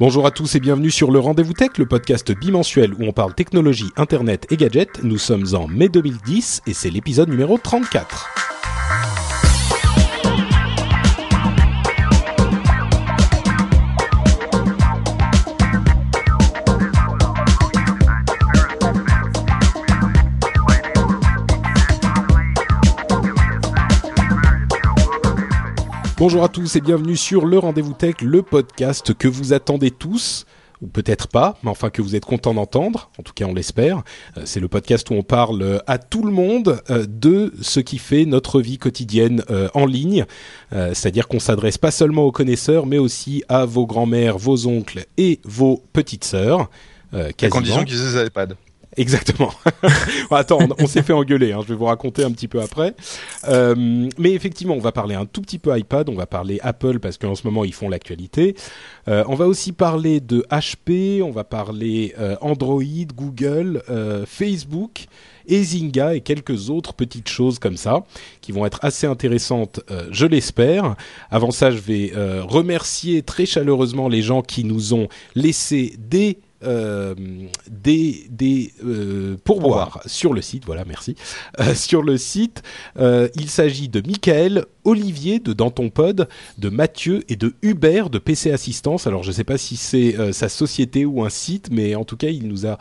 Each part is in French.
Bonjour à tous et bienvenue sur le Rendez-vous Tech, le podcast bimensuel où on parle technologie, internet et gadgets. Nous sommes en mai 2010 et c'est l'épisode numéro 34. Bonjour à tous et bienvenue sur le Rendez-vous Tech, le podcast que vous attendez tous ou peut-être pas, mais enfin que vous êtes content d'entendre, en tout cas on l'espère. Euh, c'est le podcast où on parle à tout le monde euh, de ce qui fait notre vie quotidienne euh, en ligne, c'est-à-dire qu'on s'adresse pas seulement aux connaisseurs, mais aussi à vos grands-mères, vos oncles et vos petites sœurs. à condition qu'ils aient des iPads. Exactement. Attends, on, s'est fait engueuler. Hein, je vais vous raconter un petit peu après. Euh, mais effectivement, on va parler un tout petit peu iPad. On va parler Apple parce qu'en ce moment ils font l'actualité. Euh, on va aussi parler de HP. On va parler euh, Android, Google, Facebook. Et Zynga et quelques autres petites choses comme ça qui vont être assez intéressantes, je l'espère. Avant ça, je vais remercier très chaleureusement les gens qui nous ont laissé des euh, des, des euh, pourboires sur le site. Voilà, merci. Euh, sur le site, il s'agit de Michael, Olivier de Danton Pod, de Mathieu et de Hubert de PC Assistance. Alors, je ne sais pas si c'est sa société ou un site, mais en tout cas, il nous a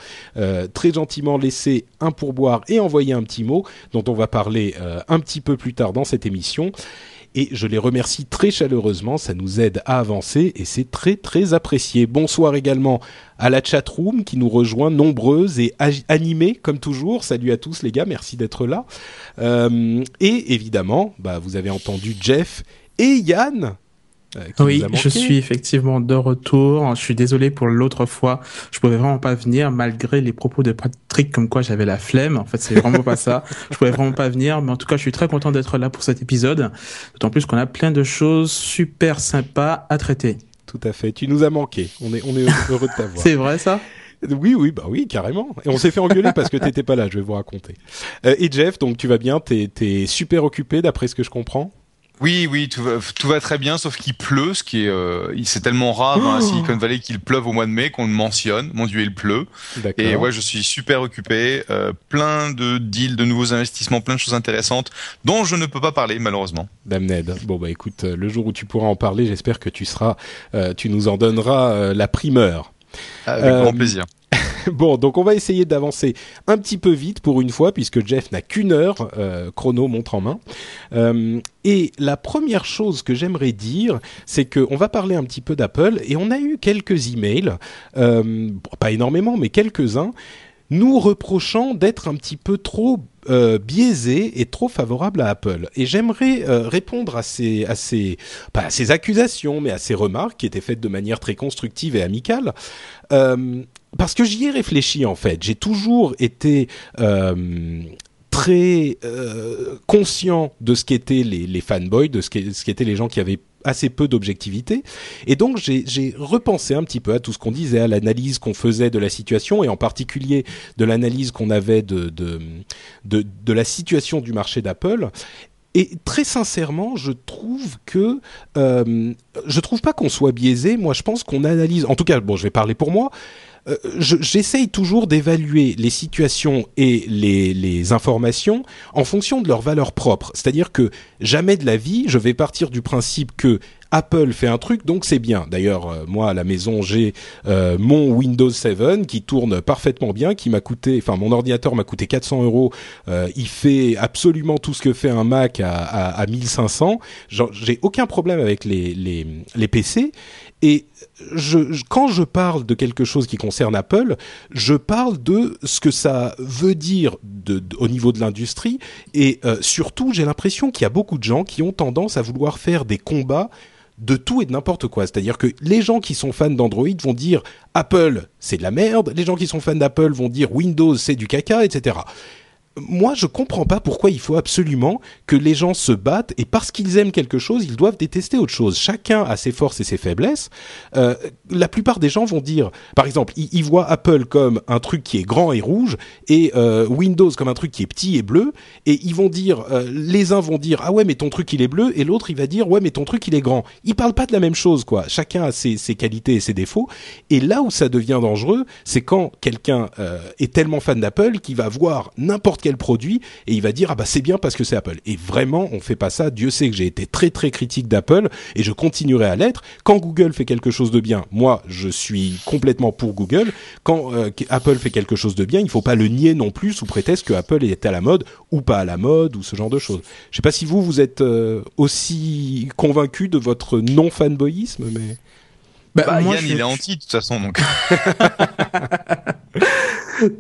très gentiment laissé un pourboire et envoyé un petit mot dont on va parler un petit peu plus tard dans cette émission et je les remercie très chaleureusement, ça nous aide à avancer et c'est très très apprécié. Bonsoir également à la chatroom qui nous rejoint nombreuse et animée comme toujours. Salut à tous les gars, merci d'être là. Euh, et évidemment, bah, vous avez entendu Jeff et Yann oui, je suis effectivement de retour. Je suis désolé pour l'autre fois. Je pouvais vraiment pas venir malgré les propos de Patrick comme quoi j'avais la flemme. En fait, c'est vraiment pas ça. Je pouvais vraiment pas venir, mais en tout cas, je suis très content d'être là pour cet épisode. D'autant plus qu'on a plein de choses super sympas à traiter. Tout à fait. Tu nous as manqué. On est, on est heureux de t'avoir. c'est vrai ça? Oui, oui, bah oui, carrément. Et on s'est fait engueuler parce que t'étais pas là. Je vais vous raconter. Euh, et Jeff, donc tu vas bien T'es es super occupé d'après ce que je comprends? Oui, oui, tout va, tout va très bien, sauf qu'il pleut, ce qui est, euh, c'est tellement rare dans la oh. Silicon Valley qu'il pleuve au mois de mai qu'on le mentionne. Mon Dieu, il pleut. Et ouais, je suis super occupé, euh, plein de deals, de nouveaux investissements, plein de choses intéressantes dont je ne peux pas parler malheureusement. Damned. Bon bah écoute, euh, le jour où tu pourras en parler, j'espère que tu seras, euh, tu nous en donneras la primeur. Avec grand plaisir. bon, donc on va essayer d'avancer un petit peu vite pour une fois, puisque Jeff n'a qu'une heure, euh, chrono montre en main. Euh, et la première chose que j'aimerais dire, c'est qu'on va parler un petit peu d'Apple, et on a eu quelques emails, euh, pas énormément, mais quelques-uns, nous reprochant d'être un petit peu trop euh, biaisé et trop favorable à Apple. Et j'aimerais euh, répondre à ces, à ces, pas à ces accusations, mais à ces remarques qui étaient faites de manière très constructive et amicale. Euh, parce que j'y ai réfléchi en fait. J'ai toujours été euh, très euh, conscient de ce qu'étaient les, fanboys, de ce qu'étaient les gens qui avaient assez peu d'objectivité. Et donc j'ai repensé un petit peu à tout ce qu'on disait, à l'analyse qu'on faisait de la situation, et en particulier de l'analyse qu'on avait de, la situation du marché d'Apple. Et très sincèrement, je trouve que euh, je trouve pas qu'on soit biaisé. Moi, je pense qu'on analyse. En tout cas, bon, je vais parler pour moi. Euh, j'essaye toujours d'évaluer les situations et les, informations en fonction de leur valeur propre. C'est-à-dire que jamais de la vie, je vais partir du principe que Apple fait un truc, donc c'est bien. D'ailleurs, euh, moi à la maison, j'ai euh, mon Windows 7 qui tourne parfaitement bien, qui m'a coûté, enfin mon ordinateur m'a coûté 400 euros. Euh, il fait absolument tout ce que fait un Mac à, à, à 1500. J'ai aucun problème avec les, les PC. Et quand je parle de quelque chose qui concerne Apple, je parle de ce que ça veut dire au niveau de l'industrie. Et euh, surtout, j'ai l'impression qu'il y a beaucoup de gens qui ont tendance à vouloir faire des combats de tout et de n'importe quoi. C'est-à-dire que les gens qui sont fans d'Android vont dire Apple, c'est de la merde. Les gens qui sont fans d'Apple vont dire Windows, c'est du caca, etc moi, je comprends pas pourquoi il faut absolument que les gens se battent et parce qu'ils aiment quelque chose, ils doivent détester autre chose. Chacun a ses forces et ses faiblesses. Euh, la plupart des gens vont dire, par exemple, ils, voient Apple comme un truc qui est grand et rouge et euh, Windows comme un truc qui est petit et bleu, et ils vont dire, euh, les uns vont dire ah ouais mais ton truc il est bleu et l'autre il va dire ouais mais ton truc il est grand. Ils parlent pas de la même chose quoi. Chacun a ses, ses qualités et ses défauts. Et là où ça devient dangereux, c'est quand quelqu'un est tellement fan d'Apple qu'il va voir n'importe quel produit et il va dire ah bah c'est bien parce que c'est Apple. Et vraiment, on fait pas ça. Dieu sait que j'ai été très très critique d'Apple et je continuerai à l'être. Quand Google fait quelque chose de bien, moi je suis complètement pour Google. Quand euh, Apple fait quelque chose de bien, il faut pas le nier non plus sous prétexte que Apple est à la mode ou pas à la mode ou ce genre de choses. Je sais pas si vous vous êtes euh, aussi convaincu de votre non fanboyisme, mais bah, bah, moi, Yann, il est anti de toute façon, donc.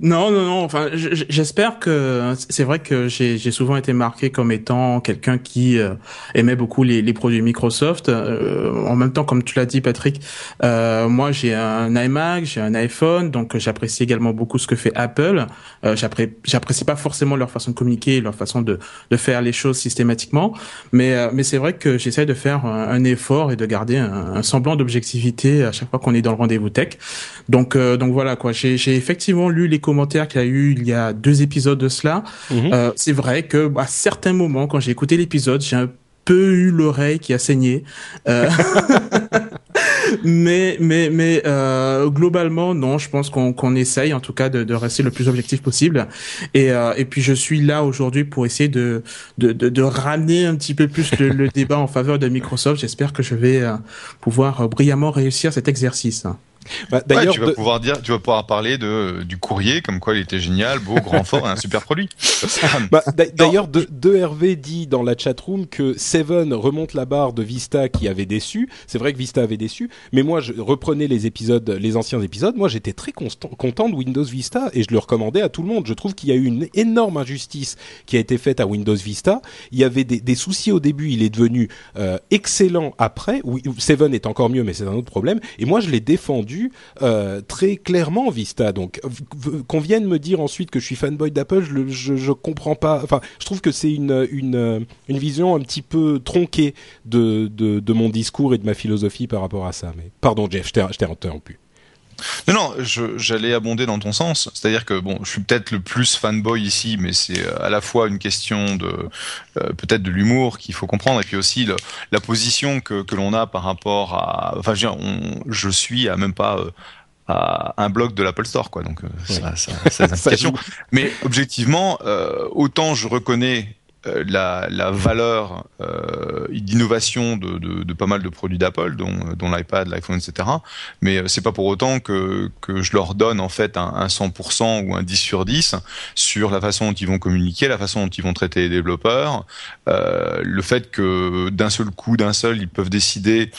non, non, non. Enfin, j'espère que c'est vrai que j'ai souvent été marqué comme étant quelqu'un qui euh, aimait beaucoup les, les, produits Microsoft. Euh, en même temps, comme tu l'as dit, Patrick, euh, moi j'ai un iMac, j'ai un iPhone, donc j'apprécie également beaucoup ce que fait Apple. Euh, j'apprécie pas forcément leur façon de communiquer, leur façon de, de faire les choses systématiquement, mais mais c'est vrai que j'essaie de faire un, effort et de garder un, un semblant d'objectivité à chaque fois qu'on est dans le rendez-vous tech. Donc donc voilà quoi. J'ai effectivement lu les commentaires qu'il y a eu il y a deux épisodes de cela. Mhm. Euh, c'est vrai que à certains moments quand j'ai écouté l'épisode, j'ai un peu eu l'oreille qui a saigné. Euh, mais mais mais euh, globalement non je pense qu'on qu'on essaye en tout cas de, de, rester le plus objectif possible et euh, et puis je suis là aujourd'hui pour essayer de de, de de, ramener un petit peu plus le, le débat en faveur de Microsoft j'espère que je vais euh, pouvoir brillamment réussir cet exercice bah, d'ailleurs, tu vas pouvoir dire, tu vas pouvoir parler de du courrier, comme quoi il était génial, beau, grand, fort, un super produit. bah, d'ailleurs, de, de, Hervé dit dans la chatroom que Seven remonte la barre de Vista qui avait déçu. C'est vrai que Vista avait déçu, mais moi, je reprenais les épisodes, les anciens épisodes. Moi, j'étais très content de Windows Vista et je le recommandais à tout le monde. Je trouve qu'il y a eu une énorme injustice qui a été faite à Windows Vista. Il y avait des, des soucis au début, il est devenu euh, excellent après. Oui, Seven est encore mieux, mais c'est un autre problème. Et moi, je l'ai défendu euh, très clairement Vista. Donc qu'on vienne me dire ensuite que je suis fanboy d'Apple, je, je, comprends pas. Enfin, je trouve que c'est une, une, une vision un petit peu tronquée de, de, de, mon discours et de ma philosophie par rapport à ça. Mais pardon Jeff, je t'ai interrompu. Non, non, j'allais abonder dans ton sens. C'est-à-dire que bon, je suis peut-être le plus fanboy ici, mais c'est euh, à la fois une question de euh, peut-être de l'humour qu'il faut comprendre, et puis aussi le, la position que, que l'on a par rapport à. Enfin, je, on, je suis à même pas. Euh, à un blog de l'Apple Store, quoi. Donc, ça, ça, ça, Mais objectivement, autant je reconnais euh, la, la, valeur euh, d'innovation de, de, de, pas mal de produits d'Apple, dont, dont l'iPad, l'iPhone, etc. Mais euh, c'est pas pour autant que, que je leur donne en fait un, un 100% ou un 10 sur 10 sur la façon dont ils vont communiquer, la façon dont ils vont traiter les développeurs, euh, le fait que d'un seul coup, d'un seul, ils peuvent décider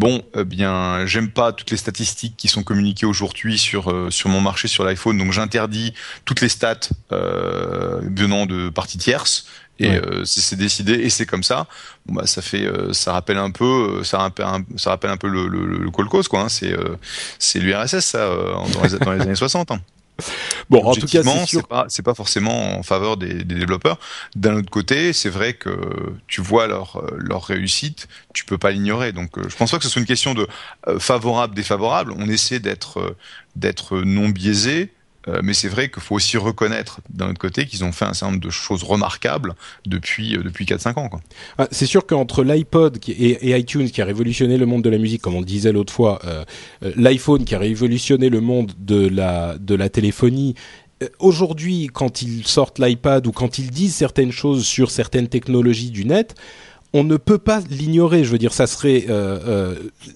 Bon, eh bien, j'aime pas toutes les statistiques qui sont communiquées aujourd'hui sur euh, sur mon marché sur l'iPhone, donc j'interdis toutes les stats euh, venant de parties tierces et euh, c'est décidé et c'est comme ça. Bon bah ça fait euh, ça rappelle un peu euh, ça rappelle un, ça rappelle un peu le le, le Colcos quoi. Hein. C'est c'est l'URSS ça dans les, dans, les, années 60. Hein. Bon, en tout cas, c'est pas c'est pas forcément en faveur des, des développeurs. D'un autre côté, c'est vrai que tu vois leur leur réussite, tu peux pas l'ignorer. Donc, je pense pas que ce soit une question de favorable défavorable. On essaie d'être d'être non biaisé euh, mais c'est vrai qu'il faut aussi reconnaître d'un autre côté qu'ils ont fait un certain nombre de choses remarquables depuis euh, depuis 4-5 ans. Ah, c'est sûr qu'entre l'iPod et, iTunes qui a révolutionné le monde de la musique, comme on disait l'autre fois, euh, l'iPhone qui a révolutionné le monde de la de la téléphonie aujourd'hui, quand ils sortent l'iPad ou quand ils disent certaines choses sur certaines technologies du net, on ne peut pas l'ignorer. Je veux dire, ça serait euh, euh,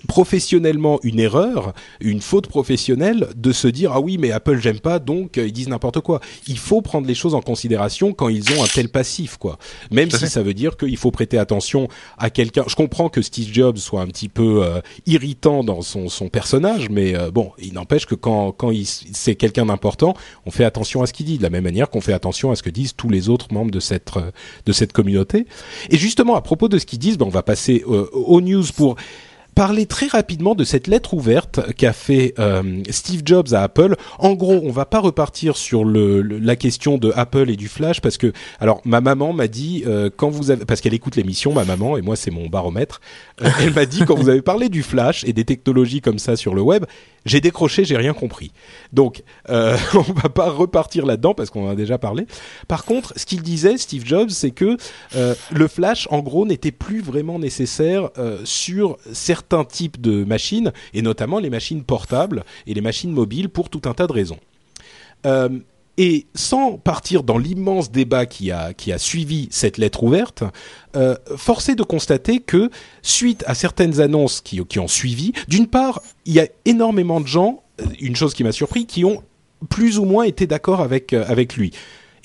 professionnellement une erreur, une faute professionnelle de se dire ah oui mais Apple j'aime pas donc euh, ils disent n'importe quoi. Il faut prendre les choses en considération quand ils ont un tel passif quoi. Même si ça veut dire qu'il faut prêter attention à quelqu'un. Je comprends que Steve Jobs soit un petit peu irritant dans son, son personnage, mais bon, il n'empêche que quand quand c'est quelqu'un d'important, on fait attention à ce qu'il dit de la même manière qu'on fait attention à ce que disent tous les autres membres de cette de cette communauté. Et justement à propos de ce qu'ils disent, ben, on va passer aux news pour parler très rapidement de cette lettre ouverte qu'a fait euh, Steve Jobs à Apple. En gros, on va pas repartir sur la question de Apple et du Flash parce que, alors, ma maman m'a dit euh, quand vous avez, parce qu'elle écoute l'émission, ma maman et moi c'est mon baromètre, euh, elle m'a dit quand vous avez parlé du Flash et des technologies comme ça sur le web, j'ai décroché, j'ai rien compris. Donc, euh, on va pas repartir là-dedans parce qu'on en a déjà parlé. Par contre, ce qu'il disait, Steve Jobs, c'est que euh, le flash, en gros, n'était plus vraiment nécessaire euh, sur certains types de machines, et notamment les machines portables et les machines mobiles pour tout un tas de raisons. Et sans partir dans l'immense débat qui a, qui a suivi cette lettre ouverte, euh, force est de constater que, suite à certaines annonces qui, qui ont suivi, d'une part, il y a énormément de gens, euh, une chose qui m'a surpris, qui ont plus ou moins été d'accord avec, euh, avec lui.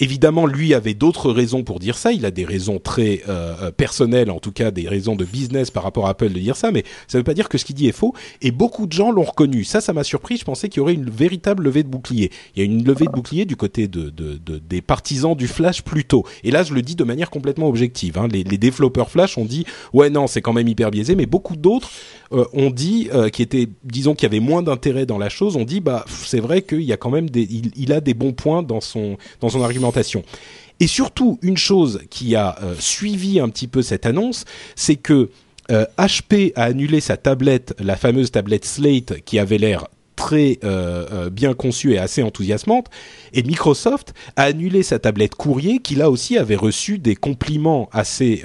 Évidemment, lui avait d'autres raisons pour dire ça. Il a des raisons très euh, euh, personnelles, en tout cas des raisons de business par rapport à Apple de dire ça, mais ça ne veut pas dire que ce qu'il dit est faux. Et beaucoup de gens l'ont reconnu. Ça, ça m'a surpris. Je pensais qu'il y aurait une véritable levée de bouclier. Il y a une levée de bouclier du côté de, de, de des partisans du Flash plus tôt. Et là, je le dis de manière complètement objective. Hein. Les, les, développeurs Flash ont dit ouais non, c'est quand même hyper biaisé, mais beaucoup d'autres euh, ont dit qui étaient, disons, qui avaient moins d'intérêt dans la chose, ont dit bah c'est vrai qu'il y a quand même des, il, a des bons points dans son argument et surtout, une chose qui a euh, suivi un petit peu cette annonce, c'est que HP euh, a annulé sa tablette, la fameuse tablette Slate, qui avait l'air très euh, bien conçue et assez enthousiasmante, et Microsoft a annulé sa tablette courrier, qui là aussi avait reçu des compliments assez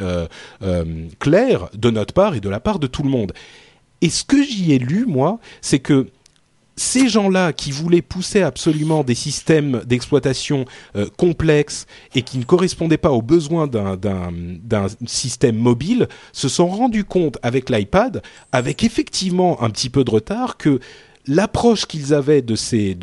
clairs de notre part et de la part de tout le monde. Et ce que j'y ai lu, moi, c'est que ces gens-là qui voulaient pousser absolument des systèmes d'exploitation euh, complexes et qui ne correspondaient pas aux besoins d'un système mobile se sont rendus compte avec l'iPad, avec effectivement un petit peu de retard, que l'approche qu'ils avaient de ces,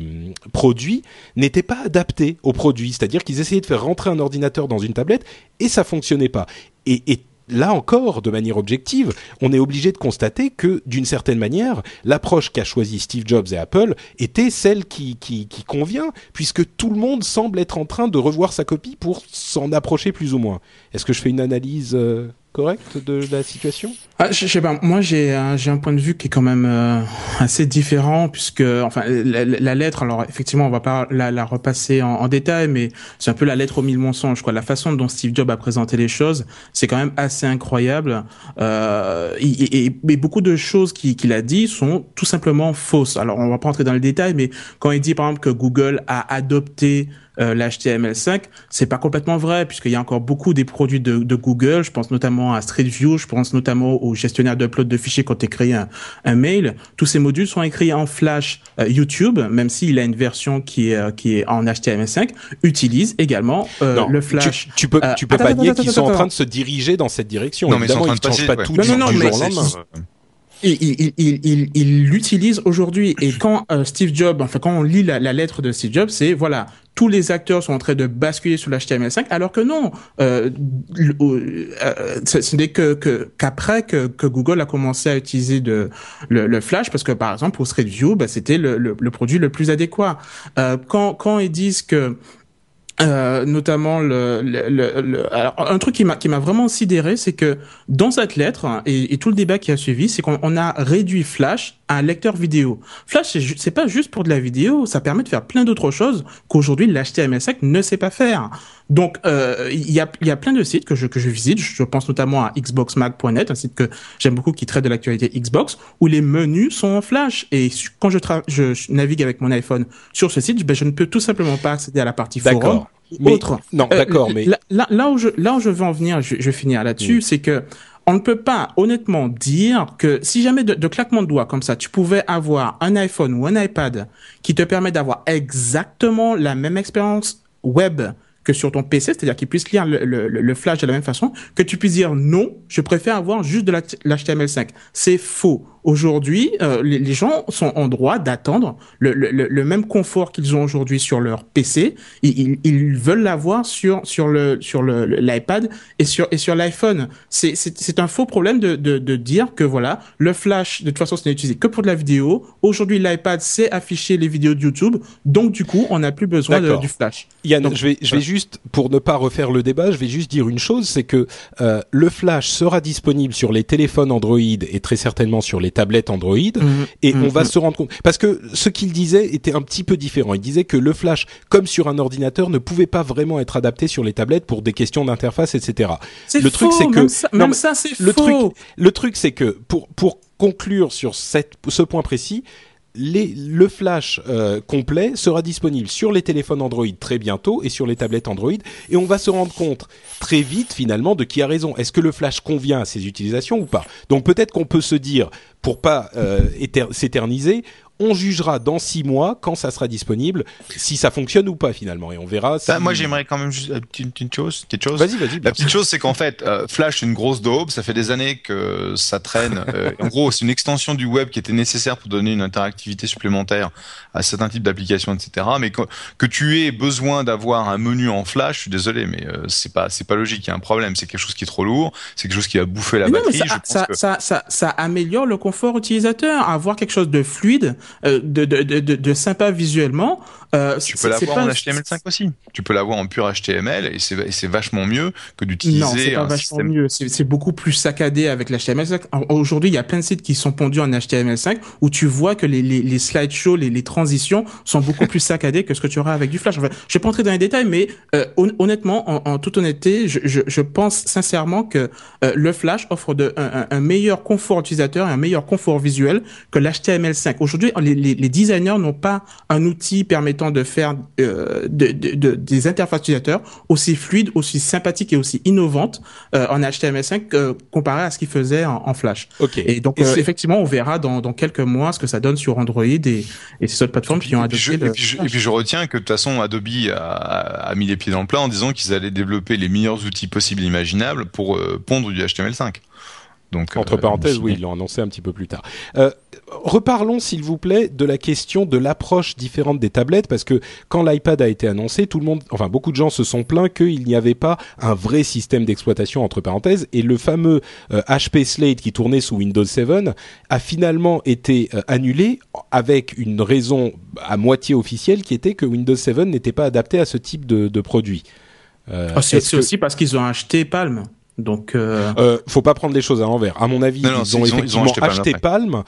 hum, produits n'était pas adaptée aux produits. C'est-à-dire qu'ils essayaient de faire rentrer un ordinateur dans une tablette et ça fonctionnait pas. Et, et là encore, de manière objective, on est obligé de constater que, d'une certaine manière, l'approche qu'a choisie Steve Jobs et Apple était celle qui, convient, puisque tout le monde semble être en train de revoir sa copie pour s'en approcher plus ou moins. Est-ce que je fais une analyse euh, correct de la situation? Ah, je, sais pas. Moi, j'ai un, j'ai un point de vue qui est quand même euh, assez différent puisque, enfin, la, lettre. Alors, effectivement, on va pas la, la repasser en, en, détail, mais c'est un peu la lettre aux mille mensonges. Quoi. La façon dont Steve Jobs a présenté les choses, c'est quand même assez incroyable. Euh, et, beaucoup de choses qu'il a dit sont tout simplement fausses. Alors, on va pas entrer dans le détail, mais quand il dit, par exemple, que Google a adopté euh, l'HTML5, c'est pas complètement vrai puisqu'il y a encore beaucoup des produits de, de, Google. Je pense notamment à Street View, je pense notamment au gestionnaire d'upload de fichiers quand tu écris un, un, mail. Tous ces modules sont écrits en Flash. Euh, YouTube, même s'il a une version qui est euh, qui est en HTML5, utilise également euh, le Flash. Tu, peux tu peux pas nier qu'ils sont en train de se diriger dans cette direction. Non, Évidemment, mais ils ne changent pas tout non, non, non, mais il, il, il, il l'utilise aujourd'hui et quand euh, Steve Jobs, enfin quand on lit la, la lettre de Steve Jobs, c'est voilà tous les acteurs sont en train de basculer sur l'HTML5, alors que non, euh, euh, ce n'est que qu'après que, que, Google a commencé à utiliser de, le, le Flash, parce que par exemple pour Street View, bah, c'était le, le, le, produit le plus adéquat. Euh, quand quand ils disent que euh, notamment le, le, le, alors un truc qui m'a qui m'a vraiment sidéré, c'est que dans cette lettre hein, et, tout le débat qui a suivi, c'est qu'on a réduit Flash à un lecteur vidéo. Flash, c'est pas juste pour de la vidéo, ça permet de faire plein d'autres choses qu'aujourd'hui l'HTML5 ne sait pas faire. Donc euh, il y a il y a plein de sites que je que je visite. Je pense notamment à xboxmag.net, un site que j'aime beaucoup qui traite de l'actualité Xbox, où les menus sont en Flash. Et quand je, je navigue avec mon iPhone sur ce site, ben, je ne peux tout simplement pas accéder à la partie forum autre. Non, euh, d'accord, mais là, là, où je là où je veux en venir, je, je vais finir là-dessus, mm. c'est que on ne peut pas honnêtement dire que si jamais de, de, claquement de doigts comme ça, tu pouvais avoir un iPhone ou un iPad qui te permet d'avoir exactement la même expérience web que sur ton PC, c'est-à-dire qu'il puisse lire le, le, le, flash de la même façon, que tu puisses dire non, je préfère avoir juste de l'HTML5. C'est faux. Aujourd'hui, euh, les, gens sont en droit d'attendre le, le, le, même confort qu'ils ont aujourd'hui sur leur PC. Ils, ils, veulent l'avoir sur sur le sur le l'iPad et sur et sur l'iPhone. C'est c'est un faux problème de, de de dire que voilà le flash de toute façon ce n'est utilisé que pour de la vidéo. Aujourd'hui l'iPad sait afficher les vidéos de YouTube, donc du coup on n'a plus besoin de, du flash. Yann, je vais je vais juste pour ne pas refaire le débat, je vais juste dire une chose, c'est que euh, le flash sera disponible sur les téléphones Android et très certainement sur les tablettes Android mhm. et mhm. on va se rendre compte parce que ce qu'il disait était un petit peu différent. Il disait que le flash, comme sur un ordinateur, ne pouvait pas vraiment être adapté sur les tablettes pour des questions d'interface, etc. Le truc c'est que même ça, c'est le truc le truc c'est que pour pour conclure sur cette, ce point précis, le flash euh, complet sera disponible sur les téléphones Android très bientôt et sur les tablettes Android et on va se rendre compte très vite finalement de qui a raison. Est-ce que le flash convient à ces utilisations ou pas? Donc peut-être qu'on peut se dire pour pas euh, s'éterniser, on jugera dans six mois quand ça sera disponible si ça fonctionne ou pas finalement et on verra. Si... moi j'aimerais quand même juste une petite chose, petite chose. Vas-y, vas-y. La petite chose c'est qu'en fait euh, Flash c'est une grosse daube, ça fait des années que ça traîne. Euh, en gros c'est une extension du web qui était nécessaire pour donner une interactivité supplémentaire à certains types d'applications, etc. Mais que, que, tu aies besoin d'avoir un menu en Flash, je suis désolé, mais euh, c'est pas c'est pas logique. Il y a un problème, c'est quelque chose qui est trop lourd, c'est quelque chose qui va bouffer la batterie. ça, ça, ça, ça, ça, améliore le confort utilisateur, avoir quelque chose de fluide, de, de de, de, sympa visuellement. Euh, tu peux l'avoir en HTML5 aussi. Tu peux l'avoir en pur HTML et c'est vachement mieux que d'utiliser. Non, c'est pas vachement mieux. C'est beaucoup plus saccadé avec l'HTML5. Aujourd'hui, il y a plein de sites qui sont pondus en HTML5 où tu vois que les, les, les slideshows, les, les transitions sont beaucoup plus saccadées que ce que tu auras avec du Flash. Enfin, je vais pas entrer dans les détails, mais euh, honnêtement, en, en, toute honnêteté, je, je, je pense sincèrement que euh, le Flash offre de, un, un, meilleur confort utilisateur et un meilleur confort visuel que l'HTML5. Aujourd'hui, les, les, les designers n'ont pas un outil permettant de faire euh, de, de, des interfaces utilisateurs aussi fluides, aussi sympathiques et aussi innovantes euh, en HTML5 euh, comparé à ce qu'ils faisaient en, Flash. Okay. Et donc effectivement, on verra dans, dans quelques mois ce que ça donne sur Android et, et ces autres plateformes qui ont adopté. et, puis je, et, puis je, retiens que de toute façon, Adobe a, a, mis les pieds dans le plat en disant qu'ils allaient développer les meilleurs outils possibles et imaginables pour pondre du HTML5. Donc, Entre parenthèses, oui, ils l'ont annoncé un petit peu plus tard. Euh, reparlons, s'il vous plaît, de la question de l'approche différente des tablettes, parce que quand l'iPad a été annoncé, tout le monde, enfin beaucoup de gens se sont plaints qu'il n'y avait pas un vrai système d'exploitation entre parenthèses, et le fameux HP euh, Slate qui tournait sous Windows 7 a finalement été euh, annulé avec une raison à moitié officielle qui était que Windows 7 n'était pas adapté à ce type de, de produit. Euh, oh, c'est aussi parce qu'ils ont acheté Palm. Donc, euh... Euh, faut pas prendre les choses à l'envers. À mon avis, ils, ont effectivement acheté Palm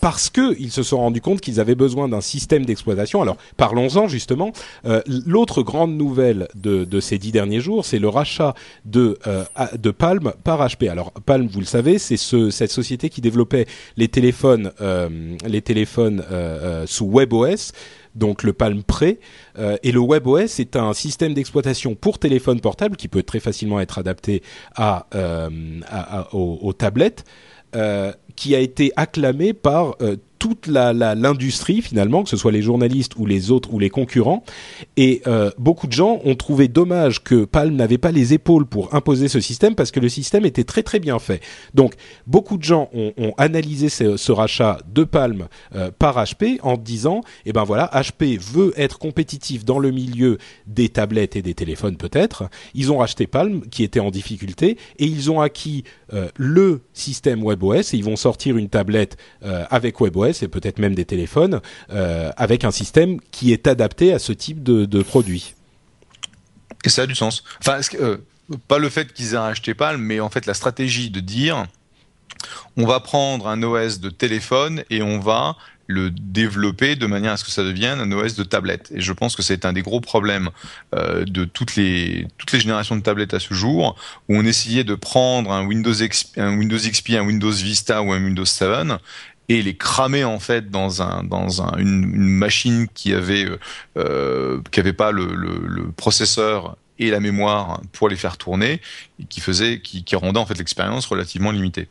parce que ils se sont rendus compte qu'ils avaient besoin d'un système d'exploitation. Alors parlons-en justement. Euh, L'autre grande nouvelle de, de, ces dix derniers jours, c'est le rachat de, euh, de Palm par HP. Alors Palm, vous le savez, c'est ce, cette société qui développait les téléphones, euh, les téléphones euh, euh, sous WebOS donc le Palm Pre. Euh, et le WebOS est un système d'exploitation pour téléphone portable qui peut très facilement être adapté euh, aux, tablettes. Euh, qui a été acclamé par toute l'industrie finalement, que ce soit les journalistes ou les autres ou les concurrents. Et euh, beaucoup de gens ont trouvé dommage que Palm n'avait pas les épaules pour imposer ce système parce que le système était très très bien fait. Donc beaucoup de gens ont, analysé ce, rachat de Palm euh, par HP en disant, eh ben voilà, HP veut être compétitif dans le milieu des tablettes et des téléphones peut-être. Ils ont racheté Palm qui était en difficulté et ils ont acquis euh, le système WebOS et ils vont sortir une tablette avec WebOS et peut-être même des téléphones euh, avec un système qui est adapté à ce type de, produit. Et ça a du sens. Euh, pas le fait qu'ils aient acheté Palm, mais en fait la stratégie de dire on va prendre un OS de téléphone et on va le développer de manière à ce que ça devienne un OS de tablette. Et je pense que c'est un des gros problèmes euh, de toutes les toutes les générations de tablettes à ce jour, où on essayait de prendre un Windows XP, un Windows XP, un Windows Vista ou un Windows 7 et les cramer en fait dans un dans un, une, une machine qui avait euh, euh, qui avait pas le, le, le, processeur et la mémoire pour les faire tourner et qui faisait qui, qui rendait en fait l'expérience relativement limitée.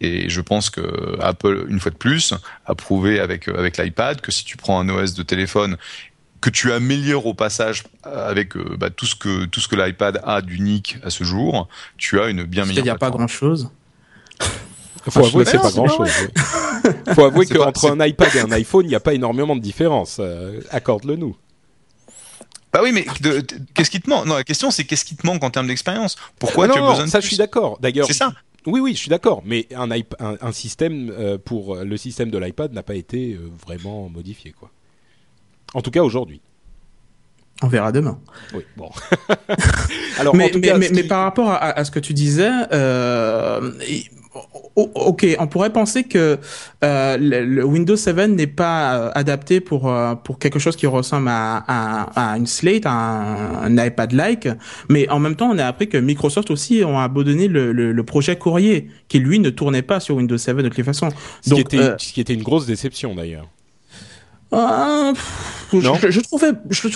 Et je pense que Apple, une fois de plus, a prouvé avec avec l'iPad que si tu prends un OS de téléphone que tu améliores au passage avec euh, bah, tout ce que tout ce que l'iPad a d'unique à ce jour, tu as une bien meilleure. Il n'y a pas grand chose. Faut avouer que c'est pas grand chose. Faut avouer qu'entre un iPad et un iPhone, il n'y a pas énormément de différence. Euh, accorde-le nous. Bah oui, mais qu'est-ce qui te manque? Non, la question c'est qu'est-ce qui te manque en termes d'expérience? Pourquoi ah tu as besoin de ça, je suis d'accord. D'ailleurs, c'est ça. Oui, oui, je suis d'accord. Mais un, un, système euh, pour le système de l'iPad n'a pas été euh, vraiment modifié, quoi. En tout cas, aujourd'hui. On verra demain. Oui, bon. Alors, mais, mais, par rapport à, ce que tu disais, euh, ok, on pourrait penser que euh, le, Windows 7 n'est pas euh, adapté pour euh, pour quelque chose qui ressemble à, à, une Slate, à un, iPad-like, mais en même temps, on a appris que Microsoft aussi ont abandonné le, le, projet Courrier, qui lui ne tournait pas sur Windows 7 de toutes les façons. Ce, qui, était, ce qui était une grosse déception d'ailleurs. Euh, je, je, trouvais, je,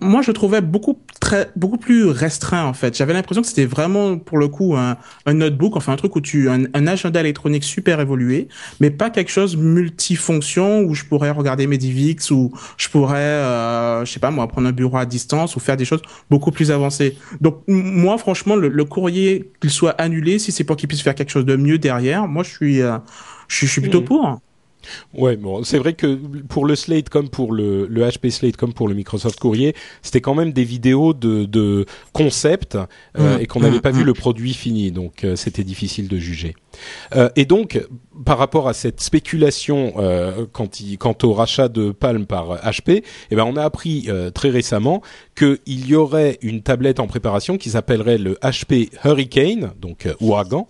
moi, je trouvais beaucoup très, beaucoup plus restreint en fait. J'avais l'impression que c'était vraiment pour le coup un, un, notebook, enfin un truc où tu un, un, agenda électronique super évolué, mais pas quelque chose multifonction où je pourrais regarder mes DivX ou je pourrais, euh, je sais pas moi, prendre un bureau à distance ou faire des choses beaucoup plus avancées. Donc moi, franchement, le, courrier qu'il soit annulé, si c'est pour qu'il puisse faire quelque chose de mieux derrière, moi je suis, euh, je, suis plutôt hmm. pour. Ouais, bon, c'est vrai que pour le Slate comme pour le, le HP Slate comme pour le Microsoft Courrier, c'était quand même des vidéos de, de concept euh, mmh, et qu'on n'avait mmh, pas vu mmh. le produit fini, donc euh, c'était difficile de juger. Euh, et donc, par rapport à cette spéculation euh, quand il, quant au rachat de Palm par HP, eh ben on a appris euh, très récemment qu'il y aurait une tablette en préparation qui s'appellerait le HP Hurricane, donc ouragan,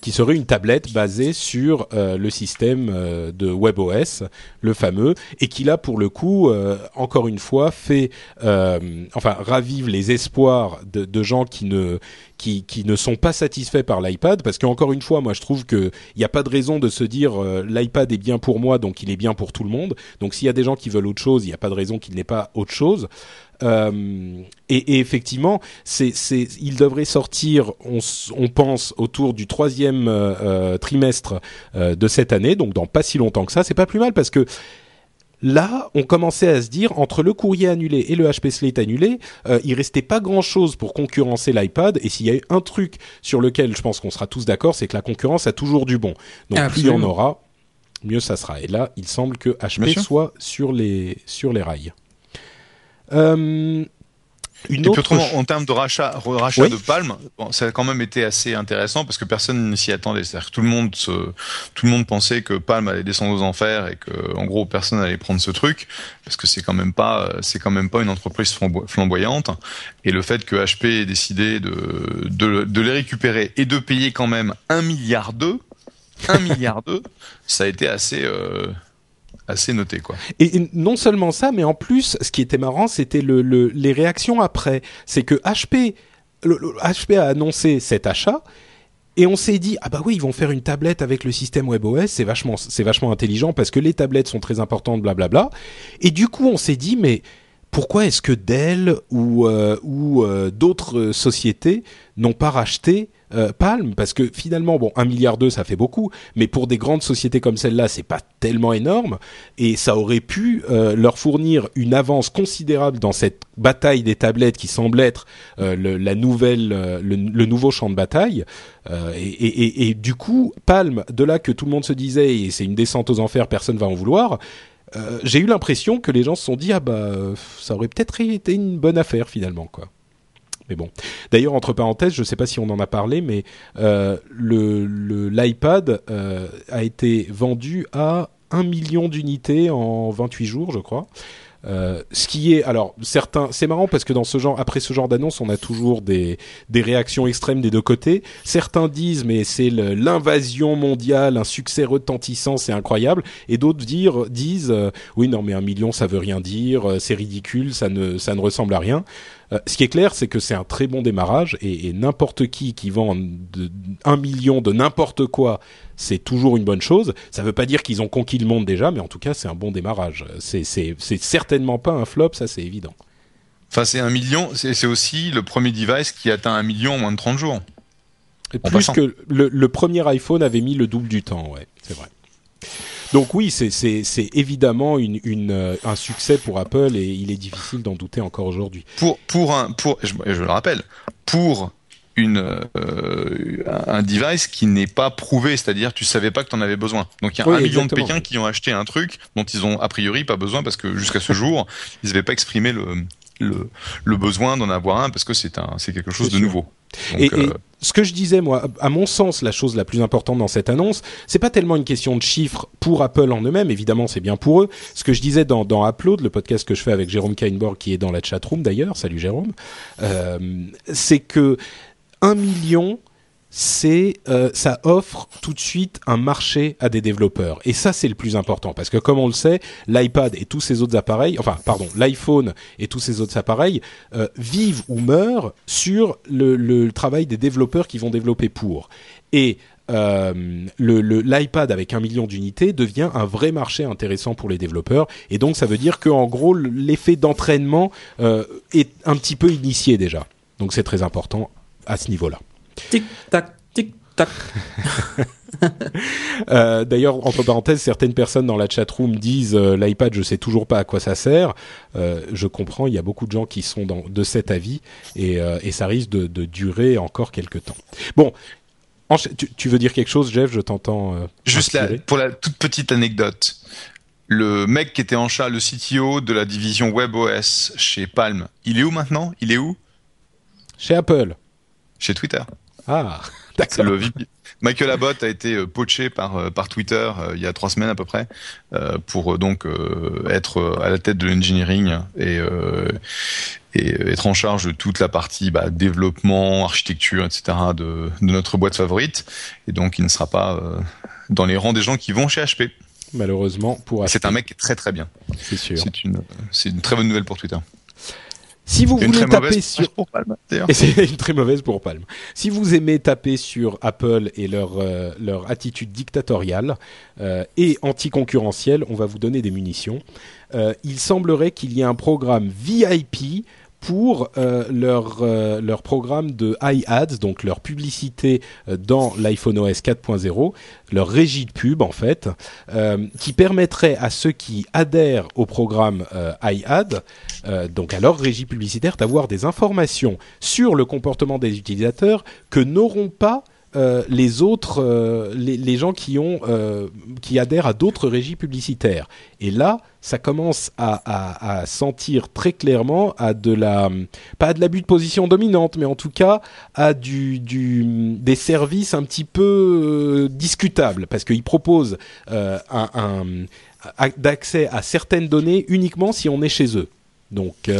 qui serait une tablette basée sur le système de WebOS, le fameux, et qui là pour le coup, encore une fois, fait, enfin ravive les espoirs de, de gens qui ne qui, qui ne sont pas satisfaits par l'iPad, parce qu'encore une fois, moi je trouve qu'il n'y a pas de raison de se dire euh, l'iPad est bien pour moi, donc il est bien pour tout le monde. Donc s'il y a des gens qui veulent autre chose, il n'y a pas de raison qu'il n'ait pas autre chose. Euh, et, et, effectivement, c'est, c'est, il devrait sortir, on, on, pense, autour du troisième euh, euh trimestre euh, de cette année, donc dans pas si longtemps que ça. C'est pas plus mal parce que Là, on commençait à se dire entre le courrier annulé et le HP Slate annulé, euh, il restait pas grand-chose pour concurrencer l'iPad. Et s'il y a eu un truc sur lequel je pense qu'on sera tous d'accord, c'est que la concurrence a toujours du bon. Donc plus il y en aura, mieux ça sera. Et là, il semble que HP soit sur les sur les rails. Euh, une autre... en termes de rachat, rachat de Palm, ça a quand même été assez intéressant parce que personne ne s'y attendait. C'est-à-dire que tout le monde se, tout le monde pensait que Palm allait descendre aux enfers et que, en gros, personne allait prendre ce truc parce que c'est quand même pas, c'est quand même pas une entreprise flamboyante. Et le fait que HP ait décidé de, de, de les récupérer et de payer quand même un milliard d'eux, un milliard d'eux, ça a été assez, euh, assez noté quoi. Et, non seulement ça, mais en plus, ce qui était marrant, c'était le, les réactions après. C'est que HP, HP a annoncé cet achat. Et on s'est dit ah bah oui ils vont faire une tablette avec le système WebOS c'est vachement vachement intelligent parce que les tablettes sont très importantes blablabla et du coup on s'est dit mais pourquoi est-ce que Dell ou euh, ou euh, d'autres sociétés n'ont pas racheté euh, Palm parce que finalement bon un milliard d'eux ça fait beaucoup mais pour des grandes sociétés comme celle-là c'est pas tellement énorme et ça aurait pu euh, leur fournir une avance considérable dans cette bataille des tablettes qui semble être euh, le, la nouvelle le, nouveau champ de bataille et, du coup Palm de là que tout le monde se disait et c'est une descente aux enfers personne va en vouloir j'ai eu l'impression que les gens se sont dit ah bah ça aurait peut-être été une bonne affaire finalement quoi mais bon. D'ailleurs, entre parenthèses, je ne sais pas si on en a parlé, mais euh, l'iPad euh, a été vendu à 1 million d'unités en 28 jours, je crois. Euh, ce qui est alors certains c'est marrant parce que dans ce genre après ce genre d'annonce on a toujours des réactions extrêmes des deux côtés certains disent mais c'est l'invasion mondiale un succès retentissant c'est incroyable et d'autres disent oui non mais un million ça veut rien dire c'est ridicule ça ne ressemble à rien euh, ce qui est clair, c'est que c'est un très bon démarrage et, n'importe qui qui vend un million de n'importe quoi, c'est toujours une bonne chose. Ça ne veut pas dire qu'ils ont conquis le monde déjà, mais en tout cas, c'est un bon démarrage. C'est certainement pas un flop, ça c'est évident. Enfin, c'est un million, c'est aussi le premier device qui atteint un million en moins de 30 jours. plus que le, le, premier iPhone avait mis le double du temps, ouais, c'est vrai. Donc oui, c'est évidemment une, une, euh, un succès pour Apple et il est difficile d'en douter encore aujourd'hui. Pour, pour un, pour, je, je, le rappelle, pour une euh, un device qui n'est pas prouvé, c'est-à-dire tu savais pas que tu en avais besoin. Donc il y a un million de Pékin qui ont acheté un truc dont ils ont a priori pas besoin parce que jusqu'à ce jour ils n'avaient pas exprimé le, le, le besoin d'en avoir un parce que c'est un c'est quelque chose de nouveau. et, euh, ce que je disais moi, à mon sens, la chose la plus importante dans cette annonce, c'est pas tellement une question de chiffres pour Apple en eux-mêmes. Évidemment, c'est bien pour eux. Ce que je disais dans, dans Upload, le podcast que je fais avec Jérôme Kainborg, qui est dans la chatroom d'ailleurs. Salut Jérôme. Euh, c'est que un million c'est euh, ça offre tout de suite un marché à des développeurs. Et ça c'est le plus important parce que comme on le sait l'iPad et tous autres appareils enfin pardon l'iPhone et tous ces autres appareils euh, vivent ou meurent sur le, travail des développeurs qui vont développer pour. Et euh, l'iPad avec un million d'unités devient un vrai marché intéressant pour les développeurs. Et donc ça veut dire que en gros l'effet d'entraînement euh, est un petit peu initié déjà. Donc c'est très important à ce niveau-là. Tic tac, tic tac. euh, D'ailleurs, entre parenthèses, certaines personnes dans la chatroom disent euh, l'iPad, je sais toujours pas à quoi ça sert. Euh, je comprends, il y a beaucoup de gens qui sont dans, de cet avis et, euh, et ça risque de, de, durer encore quelques temps. Bon. Tu, tu, veux dire quelque chose, Jeff? Je t'entends. Euh, Juste là, pour la toute petite anecdote, le mec qui était en charge, le CTO de la division WebOS chez Palm, il est où maintenant? Il est où? Chez Apple. Chez Twitter. Ah, d'accord. Le Michael Abbott a été euh, poché par euh, par Twitter euh, il y a trois semaines à peu près pour donc être à la tête de l'engineering et et être en charge de toute la partie bah, développement, architecture, etc. De, de, notre boîte favorite. Et donc, il ne sera pas dans les rangs des gens qui vont chez HP. Malheureusement pour. C'est un mec très très bien. C'est sûr. C'est une c'est une très bonne nouvelle pour Twitter. Si vous voulez taper sur pour c'est une très mauvaise pour Palm. Si vous aimez taper sur Apple et leur euh, leur attitude dictatoriale euh, et anticoncurrentielle, on va vous donner des munitions. Euh, il semblerait qu'il y ait un programme VIP pour euh, leur euh, leur programme de iAds, donc leur publicité euh, dans l'iPhone OS 4.0, leur régie de pub en fait, qui permettrait à ceux qui adhèrent au programme iAd, donc à leur régie publicitaire, d'avoir des informations sur le comportement des utilisateurs que n'auront pas euh, les autres, euh, les, gens qui ont, euh, qui adhèrent à d'autres régies publicitaires. Et là, ça commence à, à, à, sentir très clairement à de la, pas de l'abus de position dominante, mais en tout cas à du, des services un petit peu discutables, parce qu'ils proposent un d'accès à certaines données uniquement si on est chez eux. Donc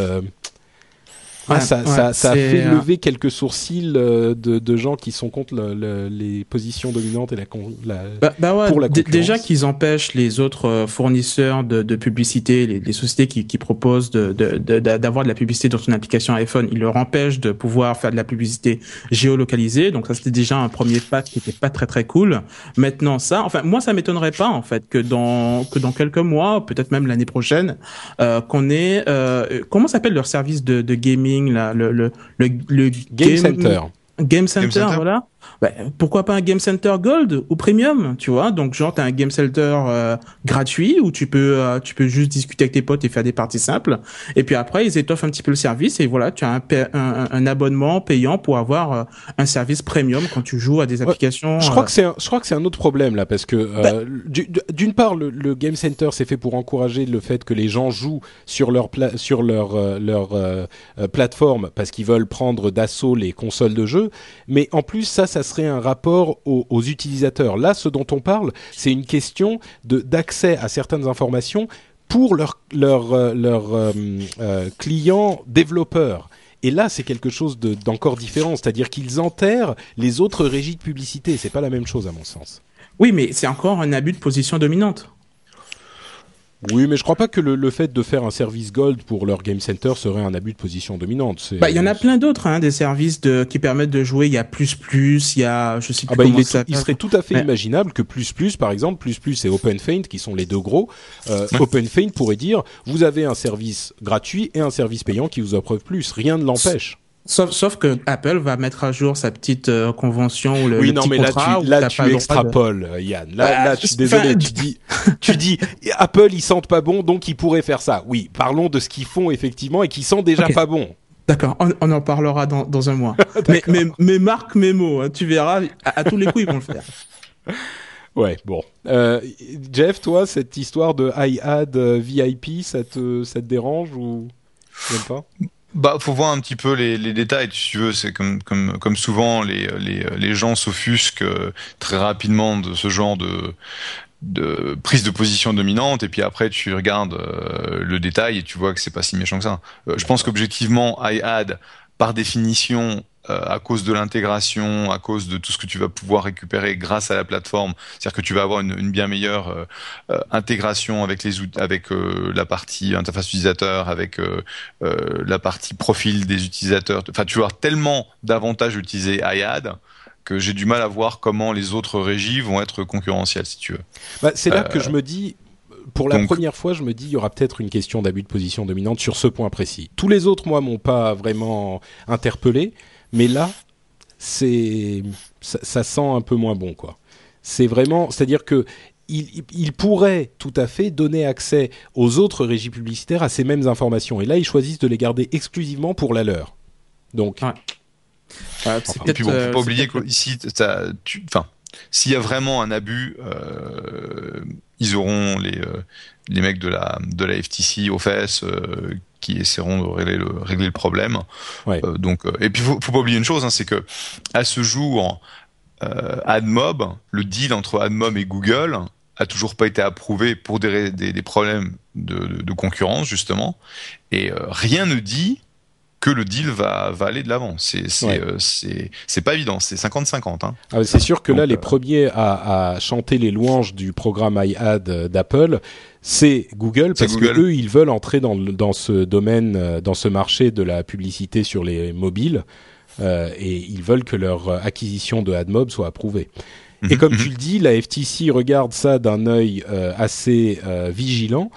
ah, ça, ça, ça, a fait euh, lever quelques sourcils euh, de, de, gens qui sont contre le, le, les positions dominantes et la, la bah, bah ouais, pour la concurrence. Déjà qu'ils empêchent les autres euh, fournisseurs de, de publicité, les, les, sociétés qui, qui proposent d'avoir de, de, la publicité dans une application iPhone, ils leur empêchent de pouvoir faire de la publicité géolocalisée. Donc ça c'était déjà un premier pas qui était pas très très cool. Maintenant ça, enfin moi ça m'étonnerait pas en fait que dans que dans quelques mois, peut-être même l'année prochaine, euh, qu'on ait euh, comment s'appelle leur service de, de gaming le, le, le, le Game, Center. Game Center, Game Center, voilà. Bah, pourquoi pas un Game Center Gold ou Premium, tu vois? Donc genre t'as un Game Center euh, gratuit où tu peux euh, tu peux juste discuter avec tes potes et faire des parties simples. Et puis après ils étoffent un petit peu le service et voilà tu as un, un, un abonnement payant pour avoir euh, un service premium quand tu joues à des applications. je crois que c'est je crois que c'est un autre problème là parce que bah, d'une part le, le, Game Center c'est fait pour encourager le fait que les gens jouent sur leur sur leur leur plateforme parce qu'ils veulent prendre d'assaut les consoles de jeux, mais en plus ça ça serait un rapport aux, utilisateurs. Là, ce dont on parle, c'est une question d'accès à certaines informations pour leurs leur, euh, euh, euh, clients développeurs. Et là, c'est quelque chose d'encore différent, c'est-à-dire qu'ils enterrent les autres régies de publicité. C'est pas la même chose à mon sens. Oui, mais c'est encore un abus de position dominante. Oui, mais je crois pas que le, le, fait de faire un service Gold pour leur Game Center serait un abus de position dominante. Bah, il y en a plein d'autres, hein, des services de, qui permettent de jouer. Il y a plus plus, il y a, je sais plus ah bah, il, serait tout à fait imaginable que plus plus, par exemple, plus plus et OpenFaint, qui sont les deux gros, euh, ouais. OpenFaint pourrait dire, vous avez un service gratuit et un service payant qui vous offre plus. Rien ne l'empêche. Sauf, sauf que Apple va mettre à jour sa petite euh, convention ou le, oui, le non, petit mais contrat. Là, tu, là, tu extrapoles, de... Yann. Là, bah, là, je suis désolé. Tu dis, tu dis, Apple, ils sentent pas bon, donc ils pourraient faire ça. Oui, parlons de ce qu'ils font effectivement et qui sent déjà okay. pas bon. D'accord, on, en parlera dans, dans un mois. mais, mais, mais, marque mes mots, hein, tu verras, à, tous les coups, ils vont le faire. Ouais, bon. Euh, Jeff, toi, cette histoire de iAd euh, VIP, ça te, ça te dérange ou même pas? Bah, faut voir un petit peu les, les détails, si tu veux. C'est comme, comme, comme souvent, les, les, les gens s'offusquent euh, très rapidement de ce genre de, de prise de position dominante et puis après tu regardes euh, le détail et tu vois que c'est pas si méchant que ça. Euh, je pense qu'objectivement iAd par définition euh, à cause de l'intégration, à cause de tout ce que tu vas pouvoir récupérer grâce à la plateforme, c'est-à-dire que tu vas avoir une, une bien meilleure intégration avec les avec la partie interface utilisateur, avec la partie profil des utilisateurs. Enfin, tu vas avoir tellement d'avantages d'utiliser iAd que j'ai du mal à voir comment les autres régies vont être concurrentielles, si tu veux. Bah, c'est là que euh, je me dis, pour la première fois, je me dis, il y aura peut-être une question d'abus de position dominante sur ce point précis. Tous les autres, moi, m'ont pas vraiment interpellé, mais là, c'est, ça, sent un peu moins bon, quoi. C'est vraiment, c'est-à-dire que il, pourrait tout à fait donner accès aux autres régies publicitaires à ces mêmes informations. Et là, ils choisissent de les garder exclusivement pour la leur. Donc, ah, et puis bon, faut pas euh, oublier qu'ici, enfin, s'il y a vraiment un abus, euh, ils auront les euh, les mecs de la de la FTC aux fesses qui essaieront de régler le régler le problème. donc, et puis faut, faut pas oublier une chose, hein, c'est que à ce jour, AdMob, le deal entre AdMob et Google a toujours pas été approuvé pour des, des, des problèmes de, de, de, concurrence justement, et rien ne dit que le deal va, va aller de l'avant. C'est euh, c'est pas évident, c'est 50-50. Hein. Ah, c'est sûr que là, les euh, premiers à, à, chanter les louanges du programme iAd d'Apple, c'est Google parce que eux, ils veulent entrer dans, dans ce domaine, euh, dans ce marché de la publicité sur les mobiles, euh, et ils veulent que leur acquisition de AdMob soit approuvée. Et mhm, comme tu mhm. le dis, la FTC regarde ça d'un œil euh, assez euh, vigilant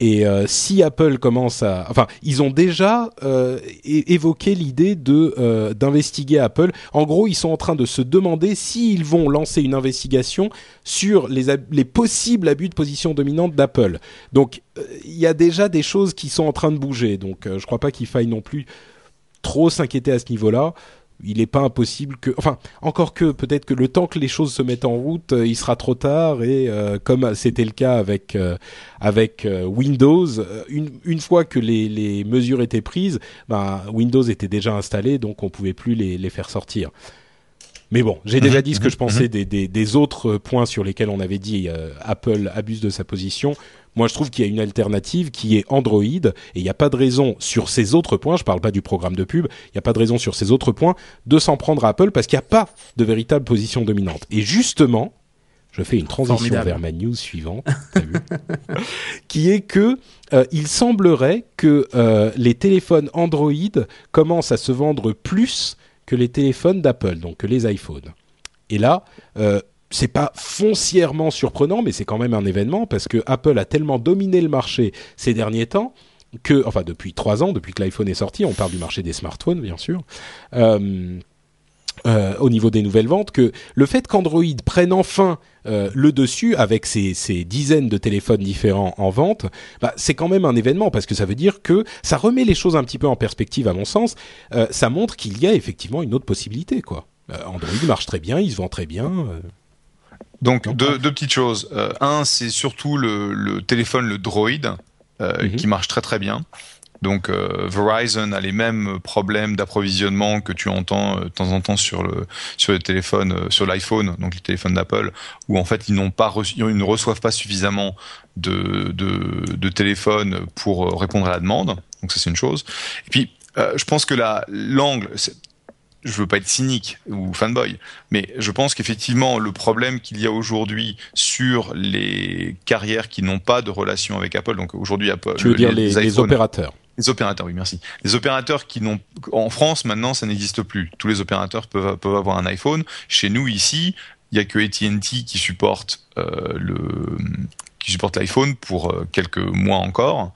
et euh, si Apple commence à, enfin, ils ont déjà euh, évoqué l'idée de euh, d'investiguer Apple. En gros, ils sont en train de se demander s'ils vont lancer une investigation sur les, les possibles abus de position dominante d'Apple. Donc, il y a déjà des choses qui sont en train de bouger. Donc, je crois pas qu'il faille non plus trop s'inquiéter à ce niveau-là il n'est pas impossible que, enfin, encore que peut-être que le temps que les choses se mettent en route, euh, il sera trop tard et euh, comme c'était le cas avec euh, avec Windows, une, une fois que les, les mesures étaient prises, ben, Windows était déjà installé, donc on pouvait plus les, les faire sortir. Mais bon, j'ai déjà mhm, dit ce que mhm, je pensais mhm. des, des, des, autres points sur lesquels on avait dit Apple abuse de sa position. Moi, je trouve qu'il y a une alternative qui est Android, et il n'y a pas de raison sur ces autres points, je ne parle pas du programme de pub, il n'y a pas de raison sur ces autres points de s'en prendre à Apple parce qu'il n'y a pas de véritable position dominante. Et justement, je fais une transition vers ma news suivante, qui est que euh, il semblerait que euh, les téléphones Android commencent à se vendre plus que les téléphones d'Apple, donc que les iPhones. Et là, euh, c'est pas foncièrement surprenant, mais c'est quand même un événement parce que Apple a tellement dominé le marché ces derniers temps que, enfin depuis trois ans, depuis que l'iPhone est sorti, on parle du marché des smartphones bien sûr. Euh, euh, au niveau des nouvelles ventes, que le fait qu'Android prenne enfin euh, le dessus avec ses, dizaines de téléphones différents en vente, bah, c'est quand même un événement parce que ça veut dire que ça remet les choses un petit peu en perspective à mon sens. ça montre qu'il y a effectivement une autre possibilité quoi. Android marche très bien, il se vend très bien. Donc deux, deux, petites choses. Euh, un, c'est surtout le, le, téléphone, le Droid, euh, mhm. qui marche très très bien. Donc euh, Verizon a les mêmes problèmes d'approvisionnement que tu entends euh, de temps en temps sur le sur le téléphone, euh, sur l'iPhone, donc les téléphones d'Apple, où en fait ils n'ont pas reçu, ils ne reçoivent pas suffisamment de, de, de téléphones pour répondre à la demande. Donc ça c'est une chose. Et puis je pense que la l'angle, je veux pas être cynique ou fanboy, mais je pense qu'effectivement le problème qu'il y a aujourd'hui sur les carrières qui n'ont pas de relation avec Apple, donc aujourd'hui Apple, tu veux dire les, les, opérateurs. Les opérateurs, oui, merci. Les opérateurs qui n'ont, en France maintenant, ça n'existe plus. Tous les opérateurs peuvent, peuvent avoir un iPhone. Chez nous ici, il y a que AT&T qui supporte euh, le qui supporte l'iPhone pour euh, quelques mois encore.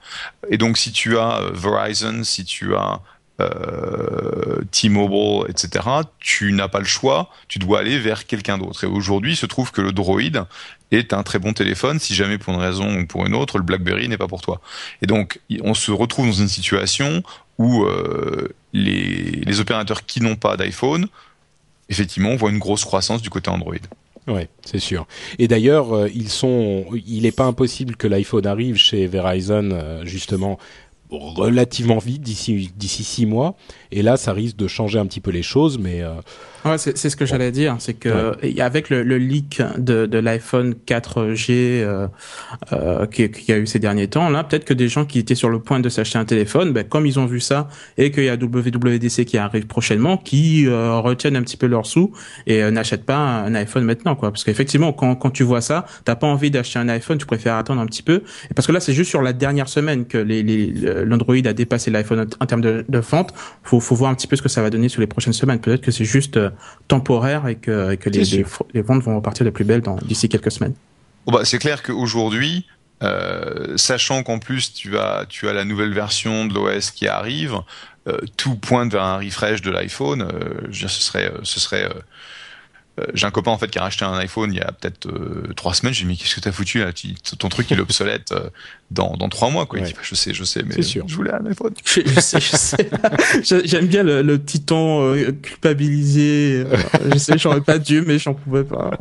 Et donc, si tu as euh, Verizon, si tu as euh, T-Mobile, etc., tu n'as pas le choix, tu dois aller vers quelqu'un d'autre. Et aujourd'hui, il se trouve que le Droid est un très bon téléphone si jamais pour une raison ou pour une autre, le BlackBerry n'est pas pour toi. Et donc, on se retrouve dans une situation où euh, les, les opérateurs qui n'ont pas d'iPhone, effectivement, voit une grosse croissance du côté Android. Oui, c'est sûr. Et d'ailleurs, ils sont, il n'est pas impossible que l'iPhone arrive chez Verizon justement relativement vite d'ici d'ici six mois. Et là, ça risque de changer un petit peu les choses, mais euh, Ouais, c'est ce que j'allais dire, c'est que avec le, le, leak de, de l'iPhone 4G euh, euh, qui, qui, a eu ces derniers temps, là, peut-être que des gens qui étaient sur le point de s'acheter un téléphone, ben, comme ils ont vu ça et qu'il y a WWDC qui arrive prochainement, qui euh, retiennent un petit peu leurs sous et euh, n'achètent pas un iPhone maintenant, quoi. Parce qu'effectivement, quand, quand tu vois ça, t'as pas envie d'acheter un iPhone, tu préfères attendre un petit peu. Et parce que là, c'est juste sur la dernière semaine que l'Android les, l'Android a dépassé l'iPhone en, termes de, de vente. Faut, faut voir un petit peu ce que ça va donner sur les prochaines semaines. Peut-être que c'est juste euh, temporaire et que, que les, les, ventes vont repartir de plus belle d'ici quelques semaines. bah, c'est clair qu'aujourd'hui, euh, sachant qu'en plus tu as, tu as la nouvelle version de l'OS qui arrive, euh, tout pointe vers un refresh de l'iPhone. Euh, ce serait, ce serait euh, j'ai un copain en fait qui a racheté un iPhone il y a peut-être euh, trois semaines. J'ai dit mais qu'est-ce que t'as foutu là? Ton truc il est obsolète euh, dans dans trois mois quoi. Il dit, bah, je sais, je sais, mais sûr. je voulais un iPhone. Je, sais, je sais. J'aime bien le, le, petit ton culpabilisé. je sais, j'aurais pas dû, mais j'en pouvais pas.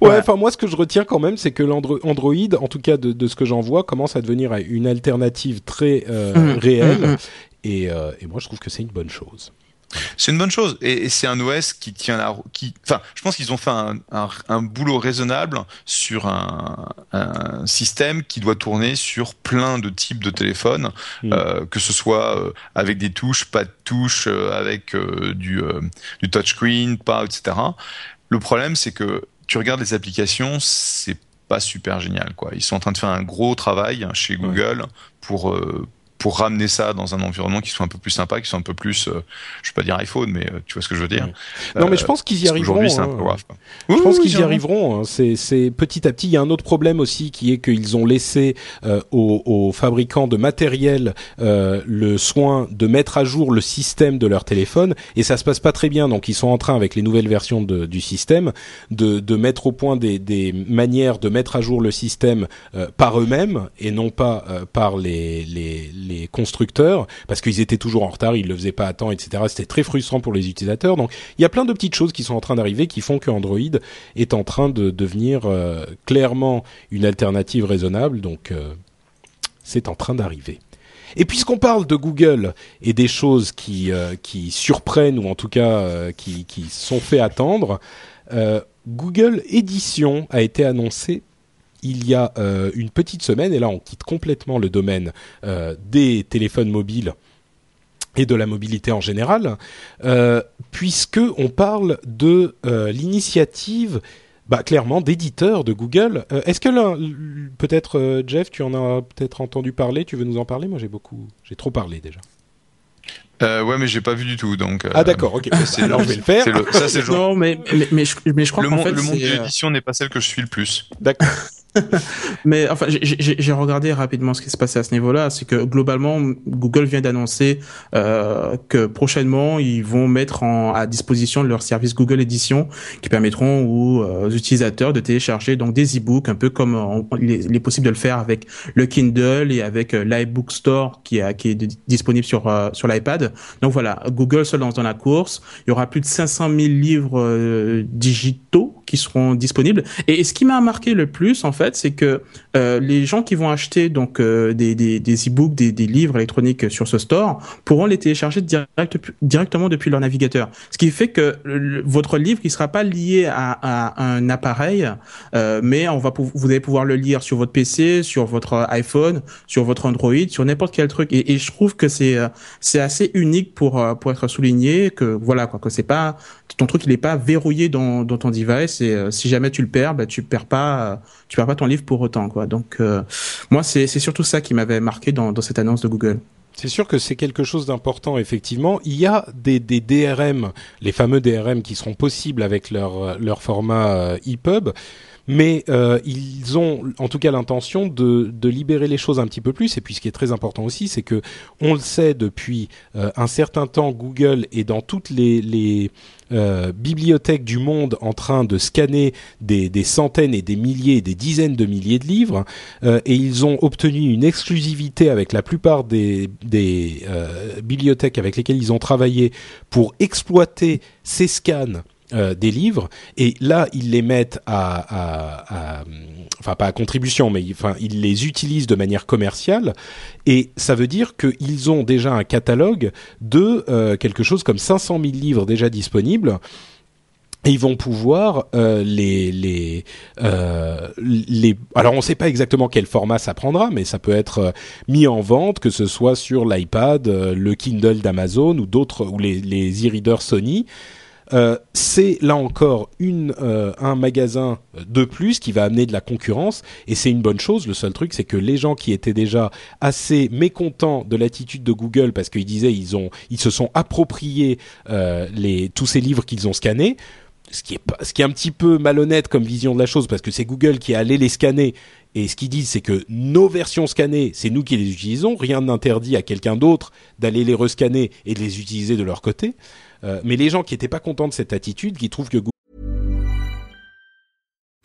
Ouais, enfin moi ce que je retiens quand même, c'est que l'Android, en tout cas de, de ce que j'en vois, commence à devenir une alternative très mmh, réelle. Mmh, mmh. Et, et moi je trouve que c'est une bonne chose. C'est une bonne chose. Et, c'est un OS qui tient la qui enfin je pense qu'ils ont fait un, un, boulot raisonnable sur un, un, système qui doit tourner sur plein de types de téléphones mm. euh, que ce soit euh, avec des touches pas de touches euh, avec du, du touchscreen pas etc le problème c'est que tu regardes les applications c'est pas super génial quoi. Ils sont en train de faire un gros travail chez Google pour pour ramener ça dans un environnement qui soit un peu plus sympa, qui soit un peu plus, euh, je vais pas dire iPhone, mais euh, tu vois ce que je veux dire. Non, mais je pense qu'ils y arriveront. Aujourd'hui, c'est un peu grave. Je pense qu'ils y arriveront. Hein. C'est petit à petit. Il y a un autre problème aussi qui est qu'ils ont laissé euh, aux, aux, fabricants de matériel le soin de mettre à jour le système de leur téléphone et ça se passe pas très bien. Donc ils sont en train avec les nouvelles versions de, du système de, de mettre au point des, des manières de mettre à jour le système par eux-mêmes et non pas par les, les les constructeurs parce qu'ils étaient toujours en retard, ils le faisaient pas à temps, etc. C'était très frustrant pour les utilisateurs. Donc il y a plein de petites choses qui sont en train d'arriver qui font que Android est en train de devenir euh, clairement une alternative raisonnable. Donc euh, c'est en train d'arriver. Et puisqu'on parle de Google et des choses qui euh, qui surprennent ou en tout cas qui qui sont fait attendre, Google Édition a été annoncé il y a euh, une petite semaine, et là on quitte complètement le domaine euh, des téléphones mobiles et de la mobilité en général, euh, puisque on parle de l'initiative bah, clairement d'éditeurs de Google. Est-ce que peut-être Jeff, tu en as peut-être entendu parler? Tu veux nous en parler? Moi, j'ai beaucoup, j'ai trop parlé déjà. Euh, ouais, mais j'ai pas vu du tout, donc. Ah d'accord, ok. Alors je vais le faire. Le, ça c'est Non, mais mais mais je, mais je crois le, monde, fait, le monde de l'édition n'est pas celle que je suis le plus. D'accord. Mais enfin, j'ai regardé rapidement ce qui se passait à ce niveau-là. C'est que globalement, Google vient d'annoncer euh, que prochainement, ils vont mettre en, à disposition leur service Google Edition qui permettront aux, euh, utilisateurs de télécharger donc des e-books, un peu comme il, est, possible de le faire avec le Kindle et avec euh, l'iBook Store qui, a, qui est disponible sur euh, sur l'iPad. Donc voilà, Google se lance dans la course. Il y aura plus de 500 000 livres euh, digitaux qui seront disponibles. Et, ce qui m'a marqué le plus, en fait, c'est que euh, les gens qui vont acheter donc euh, des, des, des e-books, des, des, livres électroniques sur ce store pourront les télécharger direct, directement depuis leur navigateur. Ce qui fait que votre livre, il sera pas lié à, à un appareil, euh, mais on va vous allez pouvoir le lire sur votre PC, sur votre iPhone, sur votre Android, sur n'importe quel truc. Et, je trouve que c'est euh, c'est assez unique pour euh, pour être souligné que voilà quoi que c'est pas ton truc il est pas verrouillé dans, dans ton device euh, si jamais tu le perds, bah, tu perds pas, euh, tu perds pas ton livre pour autant, quoi. Donc, euh, moi, c'est surtout ça qui m'avait marqué dans, cette annonce de Google. C'est sûr que c'est quelque chose d'important, effectivement. Il y a des, DRM, les fameux DRM qui seront possibles avec leur, leur format EPUB. Mais euh, ils ont en tout cas l'intention de, de, libérer les choses un petit peu plus. Et puis ce qui est très important aussi, c'est que on le sait depuis euh, un certain temps, Google est dans toutes les, euh, bibliothèques du monde en train de scanner des, des, centaines et des milliers, des dizaines de milliers de livres, et ils ont obtenu une exclusivité avec la plupart des, des bibliothèques avec lesquelles ils ont travaillé pour exploiter ces scans euh, des livres et là ils les mettent à, enfin pas à contribution mais enfin ils les utilisent de manière commerciale et ça veut dire qu'ils ont déjà un catalogue de euh, quelque chose comme 500 000 livres déjà disponibles et ils vont pouvoir euh, les les les alors on ne sait pas exactement quel format ça prendra mais ça peut être mis en vente que ce soit sur l'iPad le Kindle d'Amazon ou d'autres ou les les e-readers Sony euh, c'est là encore euh, un magasin de plus qui va amener de la concurrence et c'est une bonne chose. Le seul truc, c'est que les gens qui étaient déjà assez mécontents de l'attitude de Google parce qu'ils disaient ils se sont appropriés euh, tous ces livres qu'ils ont scannés. Ce qui, est ce qui est un petit peu malhonnête comme vision de la chose parce que c'est Google qui est allé les scanner et ce qu'ils disent c'est que nos versions scannées c'est nous qui les utilisons rien n'interdit à quelqu'un d'autre d'aller les rescanner et de les utiliser de leur côté Euh, mais les gens qui n'étaient pas contents de cette attitude, qui trouvent que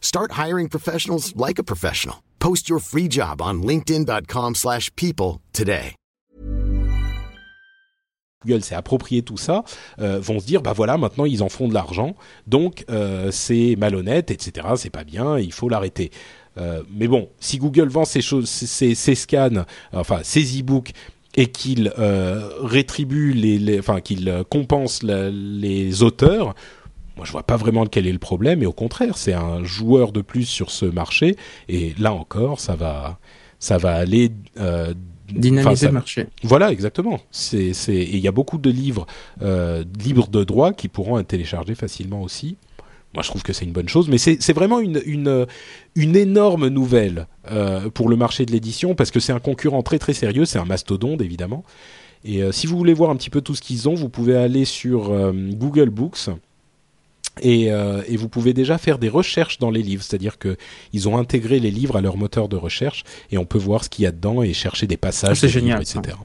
Start hiring professionals like a professional. Post your free job on linkedin.com/people today. Google s'est approprié tout ça, euh, vont se dire bah voilà maintenant ils en font de l'argent, donc euh, c'est malhonnête, etc. C'est pas bien, il faut l'arrêter. Euh, mais bon, si Google vend ces choses, ces scans, enfin ces e-books et qu'il euh, rétribue les, enfin qu'il compense les auteurs, moi je vois pas vraiment quel est le problème et au contraire c'est un joueur de plus sur ce marché et là encore ça va ça va aller euh, dynamiser le marché. Voilà exactement. C'est c'est il y a beaucoup de livres euh, libres de droit qui pourront être téléchargés facilement aussi. Moi, je trouve que c'est une bonne chose, mais c'est vraiment une, une, une énorme nouvelle euh, pour le marché de l'édition parce que c'est un concurrent très très sérieux, c'est un mastodonte évidemment. Et euh, si vous voulez voir un petit peu tout ce qu'ils ont, vous pouvez aller sur euh, Google Books et, euh, et, vous pouvez déjà faire des recherches dans les livres, c'est-à-dire que ils ont intégré les livres à leur moteur de recherche et on peut voir ce qu'il y a dedans et chercher des passages, génial, livres, etc.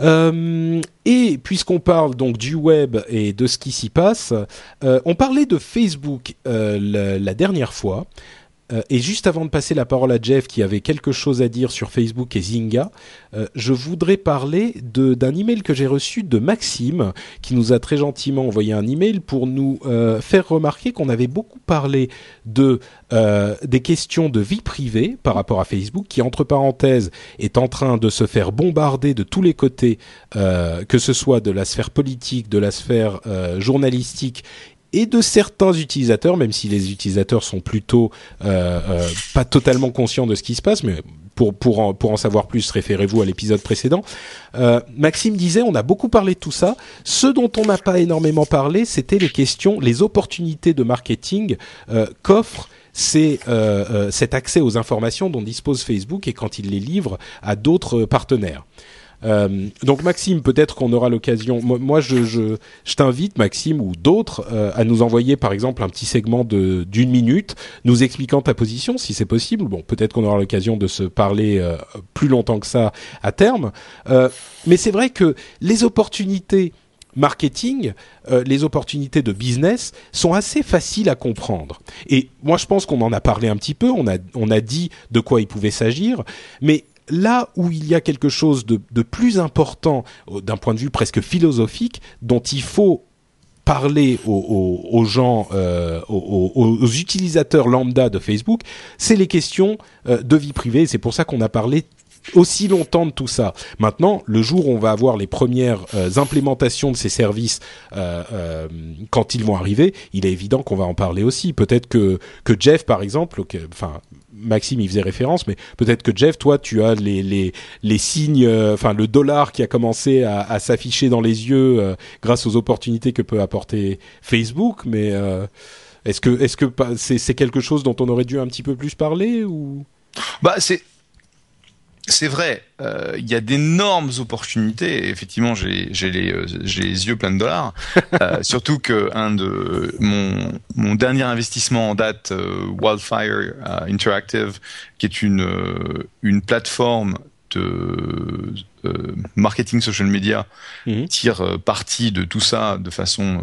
Euh, et puisqu'on parle donc du web et de ce qui s'y passe, euh, on parlait de Facebook la, la, dernière fois. Euh, et juste avant de passer la parole à Jeff qui avait quelque chose à dire sur Facebook et Zynga, euh, je voudrais parler d'un email que j'ai reçu de Maxime qui nous a très gentiment envoyé un email pour nous euh, faire remarquer qu'on avait beaucoup parlé de des questions de vie privée par rapport à Facebook qui entre parenthèses est en train de se faire bombarder de tous les côtés, que ce soit de la sphère politique, de la sphère journalistique et de certains utilisateurs, même si les utilisateurs sont plutôt euh, euh, pas totalement conscients de ce qui se passe, mais pour pour en, pour en savoir plus, référez-vous à l'épisode précédent. Euh, Maxime disait, on a beaucoup parlé de tout ça. Ce dont on n'a pas énormément parlé, c'était les questions, les opportunités de marketing qu'offre c'est cet accès aux informations dont dispose Facebook et quand il les livre à d'autres partenaires. Euh, donc Maxime, peut-être qu'on aura l'occasion. Moi, je, t'invite, Maxime ou d'autres, euh, à nous envoyer par exemple un petit segment de d'une minute, nous expliquant ta position, si c'est possible. Bon, peut-être qu'on aura l'occasion de se parler euh, plus longtemps que ça à terme. Mais c'est vrai que les opportunités marketing, les opportunités de business sont assez faciles à comprendre. Et moi, je pense qu'on en a parlé un petit peu, on a, on a dit de quoi il pouvait s'agir, mais là où il y a quelque chose de, plus important d'un point de vue presque philosophique dont il faut parler aux, gens, euh, aux, utilisateurs lambda de Facebook, c'est les questions euh, de vie privée. C'est pour ça qu'on a parlé aussi longtemps de tout ça. Maintenant, le jour où on va avoir les premières euh, implémentations de ces services euh, euh, quand ils vont arriver, il est évident qu'on va en parler aussi. Peut-être que que Jeff, par exemple, enfin Maxime, il faisait référence, mais peut-être que Jeff, toi, tu as les les, les signes, enfin le dollar qui a commencé à, s'afficher dans les yeux grâce aux opportunités que peut apporter Facebook, mais est-ce que est-ce que c'est quelque chose dont on aurait dû un petit peu plus parler ou? Bah c'est c'est vrai, euh, il y a d'énormes opportunités. effectivement, j'ai les, euh, les yeux pleins de dollars. Euh, surtout que un de mon, mon dernier investissement en date, Wildfire Interactive, qui est une une plateforme de marketing social media, mhm. tire parti de tout ça de façon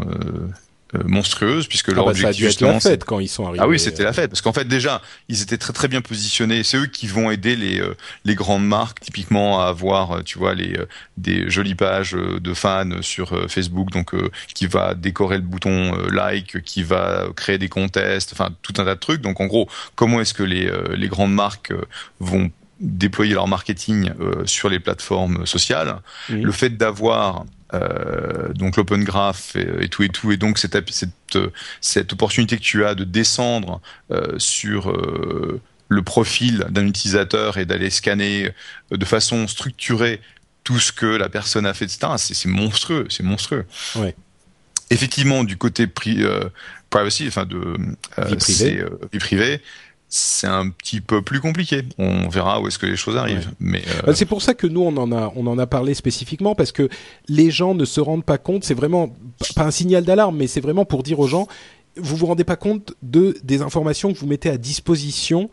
monstrueuse puisque ah leur bah, objectif ça a la fête quand ils sont arrivés. Ah oui, c'était la fête parce qu'en fait déjà ils étaient très très bien positionnés. C'est eux qui vont aider les euh, les grandes marques typiquement à avoir euh, tu vois les des jolies pages de fans sur Facebook donc qui va décorer le bouton like, qui va créer des contests, enfin tout un tas de trucs. Donc en gros, comment est-ce que les les grandes marques vont déployer leur marketing sur les plateformes sociales? Le fait d'avoir euh, donc l'open graph et, tout et tout. Et donc cette, cette, cette opportunité que tu as de descendre euh, sur euh, le profil d'un utilisateur et d'aller scanner de façon structurée tout ce que la personne a fait etc c'est monstrueux c'est monstrueux. Ouais. effectivement du côté pri, privacy enfin de vie privée, vie privée c'est un petit peu plus compliqué. On verra où est-ce que les choses arrivent. Mais euh, bah, c'est pour ça que nous on en a on en a parlé spécifiquement parce que les gens ne se rendent pas compte. C'est vraiment pas un signal d'alarme, mais c'est vraiment pour dire aux gens vous vous rendez pas compte de des informations que vous mettez à disposition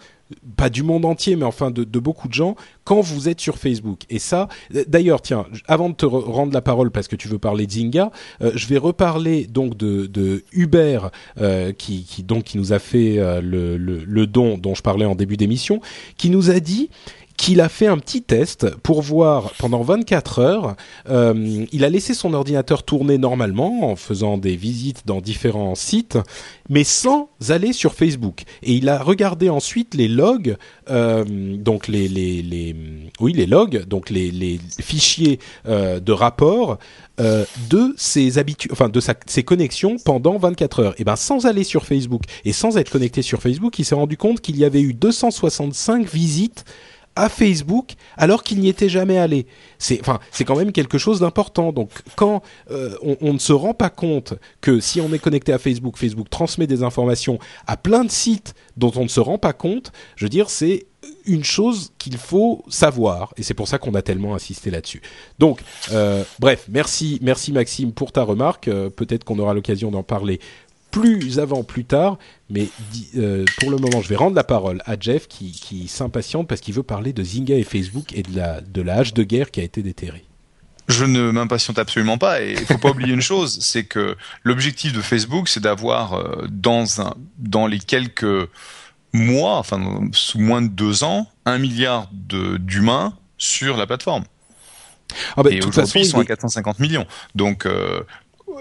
pas du monde entier, mais enfin de, beaucoup de gens, quand vous êtes sur Facebook. Et ça, d'ailleurs, tiens, avant de te rendre la parole parce que tu veux parler de Zynga, euh, je vais reparler donc de, de Hubert euh, qui, nous a fait euh, le don dont je parlais en début d'émission, qui nous a dit qu'il a fait un petit test pour voir pendant 24 heures. Euh, il a laissé son ordinateur tourner normalement en faisant des visites dans différents sites, mais sans aller sur Facebook. Et il a regardé ensuite les logs, euh, donc les, les, oui les logs, donc les, fichiers euh, de rapport de ses habitudes, enfin de ses connexions pendant 24 heures. Et ben sans aller sur Facebook et sans être connecté sur Facebook, il s'est rendu compte qu'il y avait eu 265 visites à Facebook alors qu'il n'y était jamais allé. C'est enfin c'est quand même quelque chose d'important. Donc quand euh, on, ne se rend pas compte que si on est connecté à Facebook, Facebook transmet des informations à plein de sites dont on ne se rend pas compte. Je veux dire c'est une chose qu'il faut savoir et c'est pour ça qu'on a tellement insisté là-dessus. Donc euh, bref, merci merci Maxime pour ta remarque. Euh, peut-être qu'on aura l'occasion d'en parler plus avant, plus tard. Mais euh, pour le moment, je vais rendre la parole à Jeff qui, qui s'impatiente parce qu'il veut parler de Zynga et Facebook et de la, de la hache de guerre qui a été déterrée. Je ne m'impatiente absolument pas et il faut pas oublier une chose, c'est que l'objectif de Facebook, c'est d'avoir euh, dans un, dans les quelques mois, enfin sous moins de deux ans, un milliard d'humains sur la plateforme. Ah bah, et aujourd'hui, ils sont à 450 millions. Donc, euh,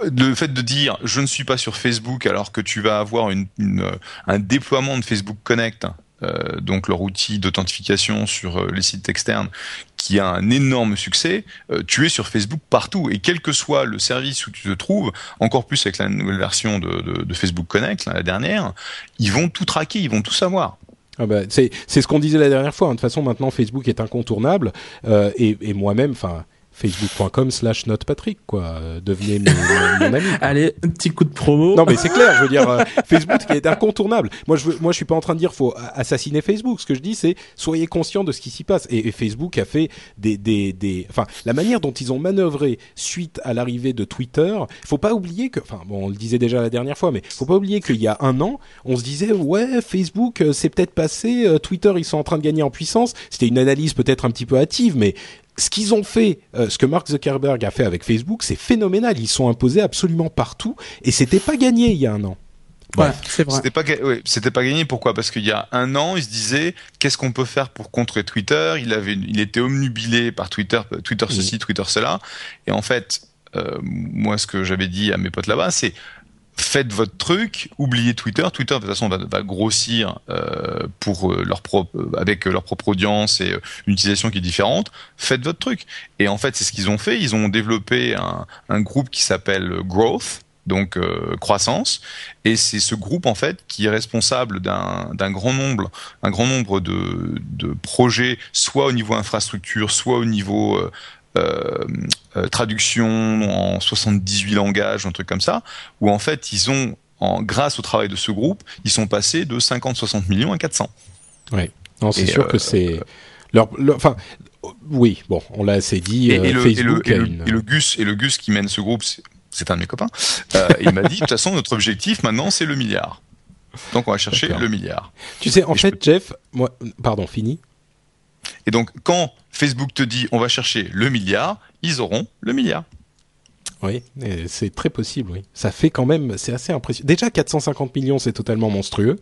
le fait de dire je ne suis pas sur Facebook alors que tu vas avoir un déploiement de Facebook Connect, euh, donc leur outil d'authentification sur euh, les sites externes, qui a un énorme succès, euh, tu es sur Facebook partout et quel que soit le service où tu te trouves, encore plus avec la nouvelle version de, de, Facebook Connect, la dernière, ils vont tout traquer, ils vont tout savoir. Ah bah, c'est ce qu'on disait la dernière fois. Hein. De toute façon, maintenant Facebook est incontournable et, et moi-même, enfin facebook.com slash notepatrick quoi. Devenez mon, ami allez un petit coup de promo. Non mais c'est clair je veux dire euh, Facebook qui est incontournable. Moi je veux, moi je suis pas en train de dire faut assassiner Facebook. Ce que je dis c'est soyez conscient de ce qui s'y passe. Et, Facebook a fait des, des des enfin la manière dont ils ont manœuvré suite à l'arrivée de Twitter faut pas oublier que enfin bon on le disait déjà la dernière fois mais faut pas oublier qu'il y a un an on se disait ouais Facebook euh, c'est peut-être passé euh, Twitter ils sont en train de gagner en puissance. C'était une analyse peut-être un petit peu hâtive mais ce qu'ils ont fait, euh, ce que Mark Zuckerberg a fait avec Facebook, c'est phénoménal. Ils sont imposés absolument partout et c'était pas gagné il y a un an. C'était pas, c'était pas gagné. Pourquoi? Parce qu'il y a un an, il se disait qu'est-ce qu'on peut faire pour contrer Twitter? Il avait, il était omnubilé par Twitter, Twitter ceci, Twitter cela. Et en fait, euh, moi, ce que j'avais dit à mes potes là-bas, c'est faites votre truc, oubliez Twitter. Twitter de toute façon va, grossir euh, pour euh, leur propre, euh, avec leur propre audience et une utilisation qui est différente. Faites votre truc. Et en fait, c'est ce qu'ils ont fait. Ils ont développé un, un groupe qui s'appelle Growth, donc croissance. Et c'est ce groupe en fait qui est responsable d'un grand nombre, un grand nombre de, de, projets, soit au niveau infrastructure, soit au niveau euh, euh, traduction en 78 langages, un truc comme ça, où en fait ils ont, en, grâce au travail de ce groupe, ils sont passés de 50-60 millions à 400. Oui, c'est sûr que euh, c'est leur, enfin, oui, bon, on l'a assez dit. Et, le, Facebook et, le, Gus et le Gus qui mène ce groupe, c'est un de mes copains. il m'a dit de toute façon notre objectif maintenant c'est le milliard. Donc on va chercher le milliard. Tu sais, en fait, Jeff, moi, pardon, fini. Et donc, quand Facebook te dit on va chercher le milliard, ils auront le milliard. Oui, c'est très possible, oui. Ça fait quand même, c'est assez impressionnant. Déjà, 450 millions, c'est totalement monstrueux.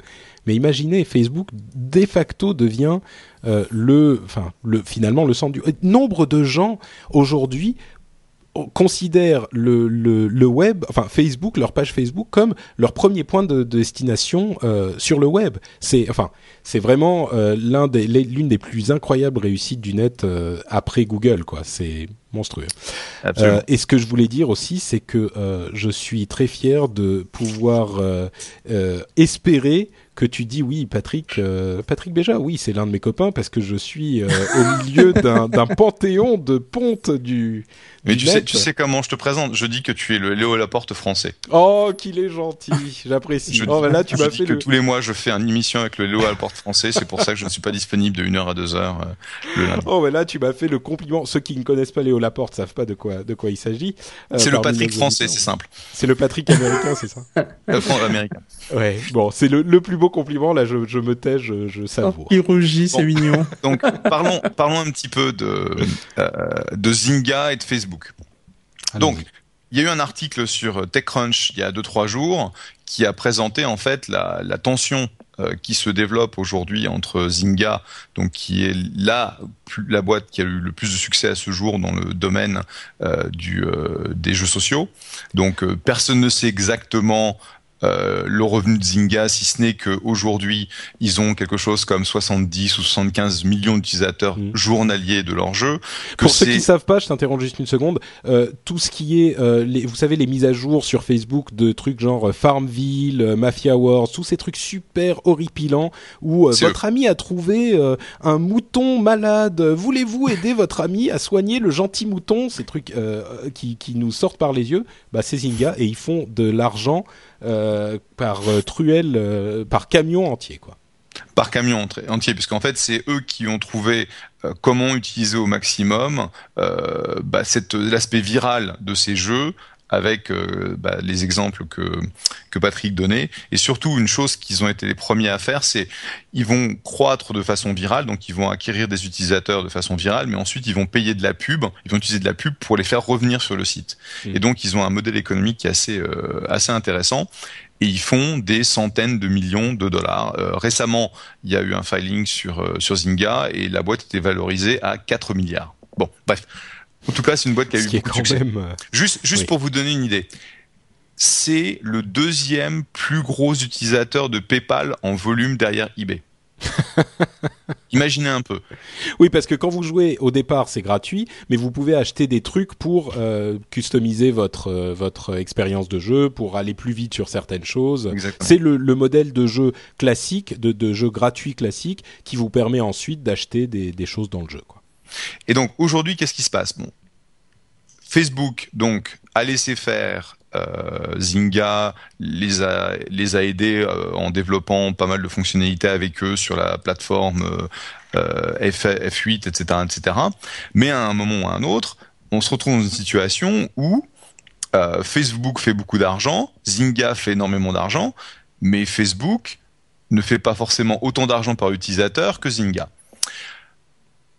Mais imaginez, Facebook, de facto, devient euh, le, enfin, le, finalement, le centre du... Nombre de gens, aujourd'hui, considèrent le, le, le, web, enfin Facebook, leur page Facebook comme leur premier point de, destination euh, sur le web. C'est enfin c'est vraiment euh, l'un des l'une des plus incroyables réussites du net euh, après Google quoi. C'est monstrueux. Et ce que je voulais dire aussi, c'est que je suis très fier de pouvoir espérer que tu dis oui, Patrick, euh, Patrick Béja, oui, c'est l'un de mes copains parce que je suis euh, au milieu d'un panthéon de pontes du. Mais tu sais, tu sais comment je te présente Je dis que tu es le Léo Laporte français. Oh, qu'il est gentil, j'apprécie. Oh, bah là, tu m'as fait que tous les mois, je fais une émission avec le Léo Laporte français. C'est pour ça que je ne suis pas disponible de 1h à 2h euh, le lundi. Oh, bah là, tu m'as fait le compliment. Ceux qui ne connaissent pas Léo Laporte savent pas de quoi de quoi il s'agit. c'est le Patrick français, c'est simple. C'est le Patrick américain, c'est ça. Le américain. Ouais. Bon, c'est le, le plus beau compliment. Là, je, je me tais, je, je savoure. il rougit, c'est mignon. Donc, parlons, parlons un petit peu de, euh, de Zynga et de Facebook. Donc, il y a eu un article sur TechCrunch il y a 2-3 jours qui a présenté en fait la, la tension euh, qui se développe aujourd'hui entre Zynga, donc qui est la, la boîte qui a eu le plus de succès à ce jour dans le domaine euh, du, euh, des jeux sociaux. Donc euh, personne ne sait exactement euh, le revenu de Zynga, si ce n'est qu'aujourd'hui, ils ont quelque chose comme 70 ou 75 millions d'utilisateurs mm. journaliers de leur jeu. Pour ceux qui savent pas, je t'interromps juste une seconde, euh, tout ce qui est, euh, les, vous savez, les mises à jour sur Facebook de trucs genre Farmville, Mafia Wars, tous ces trucs super horripilants où votre ami a trouvé un mouton malade, voulez-vous aider votre ami à soigner le gentil mouton, ces trucs qui, qui nous sortent par les yeux, bah c'est Zynga et ils font de l'argent euh, par euh, truelle, euh, par camion entier, quoi. Par camion entier, puisqu'en fait c'est eux qui ont trouvé comment utiliser au maximum bah, l'aspect viral de ces jeux avec euh, bah, les exemples que, que Patrick donnait. Et surtout, une chose qu'ils ont été les premiers à faire, c'est ils vont croître de façon virale, donc ils vont acquérir des utilisateurs de façon virale, mais ensuite ils vont payer de la pub, ils vont utiliser de la pub pour les faire revenir sur le site. Mmh. Et donc ils ont un modèle économique qui est assez, euh, assez intéressant et ils font des centaines de millions de dollars. Euh, récemment, il y a eu un filing sur, sur Zynga et la boîte était valorisée à 4 milliards. Bon, bref. En tout cas, c'est une boîte qui a eu beaucoup de succès. Même... Euh, juste, pour vous donner une idée, c'est le deuxième plus gros utilisateur de PayPal en volume derrière eBay. Imaginez un peu. Oui, parce que quand vous jouez au départ, c'est gratuit, mais vous pouvez acheter des trucs pour euh, customiser votre euh, votre expérience de jeu, pour aller plus vite sur certaines choses. C'est le, le, modèle de jeu classique, de, de jeu gratuit classique, qui vous permet ensuite d'acheter des, des choses dans le jeu. Quoi. Et donc aujourd'hui, qu'est-ce qui se passe? Facebook donc a laissé faire euh, Zynga les a aidés euh, en développant pas mal de fonctionnalités avec eux sur la plateforme euh, F, 8 etc etc mais à un moment ou à un autre on se retrouve dans une situation où Facebook fait beaucoup d'argent Zynga fait énormément d'argent mais Facebook ne fait pas forcément autant d'argent par utilisateur que Zynga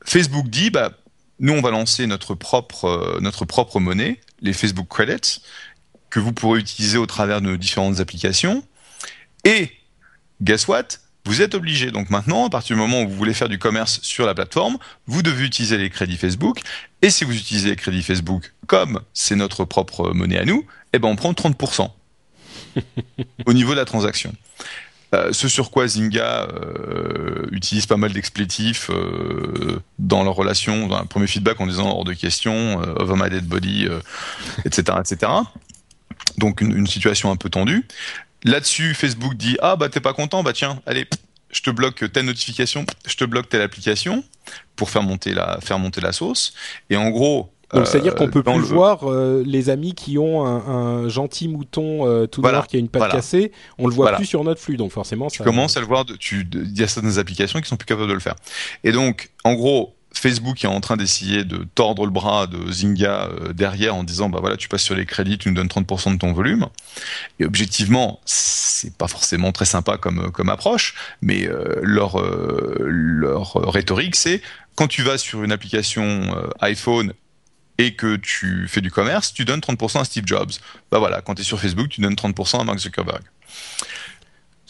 Facebook dit, bah, nous, on va lancer notre propre, euh, notre propre monnaie, les Facebook Credits, que vous pourrez utiliser au travers de nos différentes applications. Et guess what? Vous êtes obligé. Donc maintenant, à partir du moment où vous voulez faire du commerce sur la plateforme, vous devez utiliser les crédits Facebook. Et si vous utilisez les crédits Facebook comme c'est notre propre monnaie à nous, eh ben on prend 30% au niveau de la transaction. Euh, ce sur quoi Zynga euh, utilise pas mal d'explétifs euh, dans leur relation, dans un premier feedback en disant hors de question, over my dead body, etc., etc. Donc une, situation un peu tendue. Là-dessus, Facebook dit ah bah t'es pas content, bah tiens, allez, je te bloque telle notification, je te bloque telle application pour faire monter la faire monter la sauce. Et en gros, donc c'est-à-dire qu'on peut plus voir euh, les amis qui ont un, gentil mouton euh, tout noir qui a une patte cassée, on le voit plus sur notre flux. Donc forcément, tu commences à le voir. Tu, il y a certaines applications qui sont plus capables de le faire. Et donc, en gros, Facebook est en train d'essayer de tordre le bras de Zynga euh, derrière en disant bah voilà tu passes sur les crédits tu nous donnes 30% de ton volume et objectivement c'est pas forcément très sympa comme comme approche mais leur leur rhétorique c'est quand tu vas sur une application iPhone et que tu fais du commerce, tu donnes 30% à Steve Jobs. Bah voilà, quand tu es sur Facebook, tu donnes 30% à Mark Zuckerberg.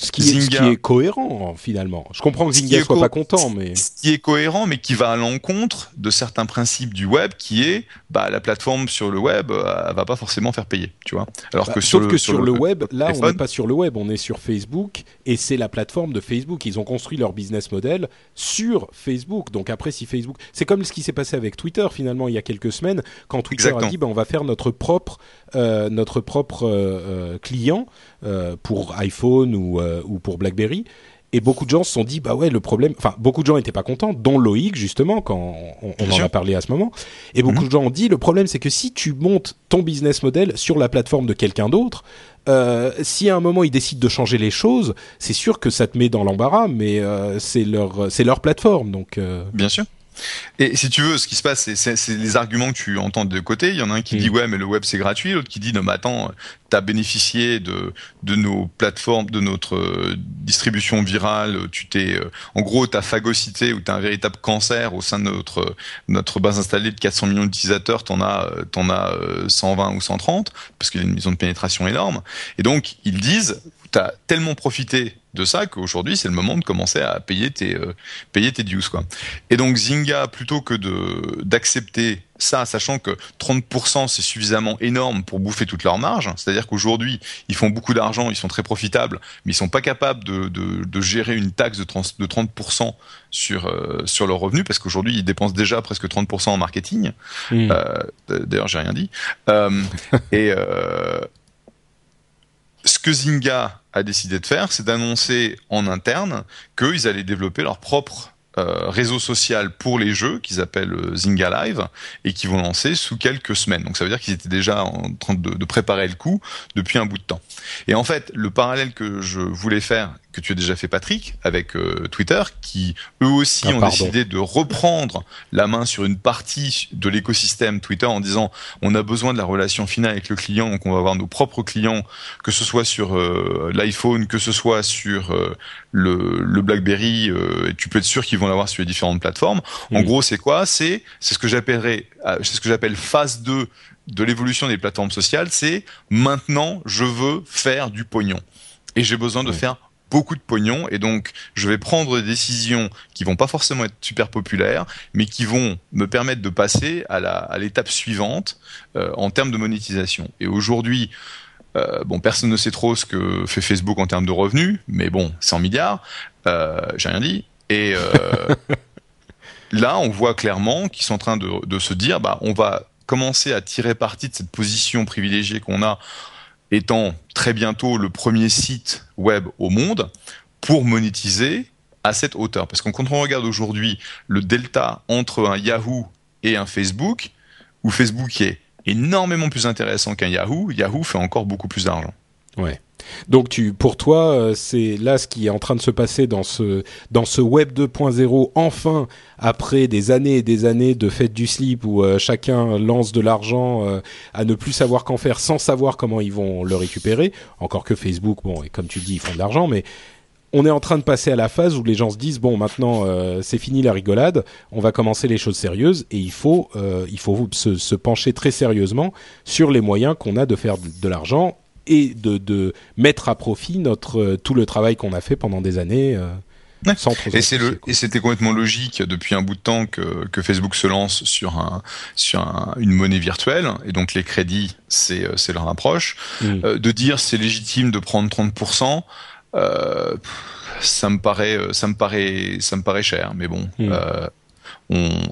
Ce qui, est, cohérent finalement. Je comprends que Zynga soit pas content, mais ce qui est cohérent, mais qui va à l'encontre de certains principes du web, qui est bah la plateforme sur le web, euh, elle va pas forcément faire payer, tu vois. Alors bah, que sur sauf le, que sur, le, web, là, on n'est pas sur le web, on est sur Facebook et c'est la plateforme de Facebook. Ils ont construit leur business model sur Facebook. Donc après, si Facebook, c'est comme ce qui s'est passé avec Twitter finalement il y a quelques semaines, quand Twitter a dit bah, on va faire notre propre euh, notre propre euh, client pour iPhone ou euh, ou pour BlackBerry. Et beaucoup de gens se sont dit, bah ouais, le problème, enfin, beaucoup de gens n'étaient pas contents, dont Loïc, justement, quand on, en a parlé à ce moment. Et beaucoup mhm. de gens ont dit, le problème, c'est que si tu montes ton business model sur la plateforme de quelqu'un d'autre, euh, si à un moment ils décident de changer les choses, c'est sûr que ça te met dans l'embarras, mais euh, c'est leur, c'est leur plateforme, donc. Bien sûr. Et si tu veux, ce qui se passe, c'est les arguments que tu entends de côté. Il y en a un qui dit mm. ouais, mais le web c'est gratuit, l'autre qui dit non, mais attends, t'as bénéficié de de nos plateformes, de notre euh, distribution virale. Tu t'es, euh, en gros, t'as phagocyté ou t'as un véritable cancer au sein de notre notre base installée de 400 millions d'utilisateurs. T'en as t'en as 120 ou 130 parce qu'il y a une maison de pénétration énorme. Et donc ils disent, t'as tellement profité de ça qu'aujourd'hui c'est le moment de commencer à payer tes euh, payer tes dues quoi. Et donc Zynga plutôt que de d'accepter ça, sachant que 30% c'est suffisamment énorme pour bouffer toute leur marge, c'est-à-dire qu'aujourd'hui ils font beaucoup d'argent, ils sont très profitables, mais ils sont pas capables de, de, de gérer une taxe de, 30, de 30% sur euh, sur leurs revenus parce qu'aujourd'hui ils dépensent déjà presque 30% en marketing. Mmh. Euh, D'ailleurs j'ai rien dit. Euh, et ce que Zynga a décidé de faire, c'est d'annoncer en interne qu'ils allaient développer leur propre euh, réseau social pour les jeux qu'ils appellent euh, Zynga Live et qui vont lancer sous quelques semaines. Donc ça veut dire qu'ils étaient déjà en train de, de, préparer le coup depuis un bout de temps. Et en fait, le parallèle que je voulais faire que tu as déjà fait Patrick avec euh, Twitter, qui eux aussi ah, ont décidé de reprendre la main sur une partie de l'écosystème Twitter en disant on a besoin de la relation finale avec le client, donc on va avoir nos propres clients, que ce soit sur euh, l'iPhone, que ce soit sur euh, le, le, BlackBerry, et tu peux être sûr qu'ils vont l'avoir sur les différentes plateformes. En gros, c'est quoi? C'est c'est ce que j'appellerais, c'est ce que j'appelle phase 2 de l'évolution des plateformes sociales. C'est maintenant je veux faire du pognon et j'ai besoin de faire beaucoup de pognon et donc je vais prendre des décisions qui vont pas forcément être super populaires, mais qui vont me permettre de passer à l'étape suivante euh, en termes de monétisation. Et aujourd'hui, euh, bon, personne ne sait trop ce que fait Facebook en termes de revenus, mais bon, 100 milliards, euh, j'ai rien dit. Et là, on voit clairement qu'ils sont en train de, de se dire, bah, on va commencer à tirer parti de cette position privilégiée qu'on a étant très bientôt le premier site web au monde pour monétiser à cette hauteur. Parce que quand on regarde aujourd'hui le delta entre un Yahoo et un Facebook, où Facebook est énormément plus intéressant qu'un Yahoo, Yahoo fait encore beaucoup plus d'argent. Ouais. Donc tu, pour toi, euh, c'est là ce qui est en train de se passer dans ce dans ce web 2.0. Enfin, après des années et des années de fête du slip où euh, chacun lance de l'argent euh, à ne plus savoir qu'en faire, sans savoir comment ils vont le récupérer. Encore que Facebook, bon, et comme tu dis, ils font de l'argent, mais on est en train de passer à la phase où les gens se disent bon maintenant c'est fini la rigolade, on va commencer les choses sérieuses et il faut il faut se, se pencher très sérieusement sur les moyens qu'on a de faire de l'argent et de, de mettre à profit notre tout le travail qu'on a fait pendant des années. et c'est le et c'était complètement logique depuis un bout de temps que, que Facebook se lance sur un sur un, une monnaie virtuelle et donc les crédits c'est c'est leur approche mm. euh, de dire c'est légitime de prendre 30 euh, ça me paraît ça me paraît ça me paraît cher mais bon mm. euh,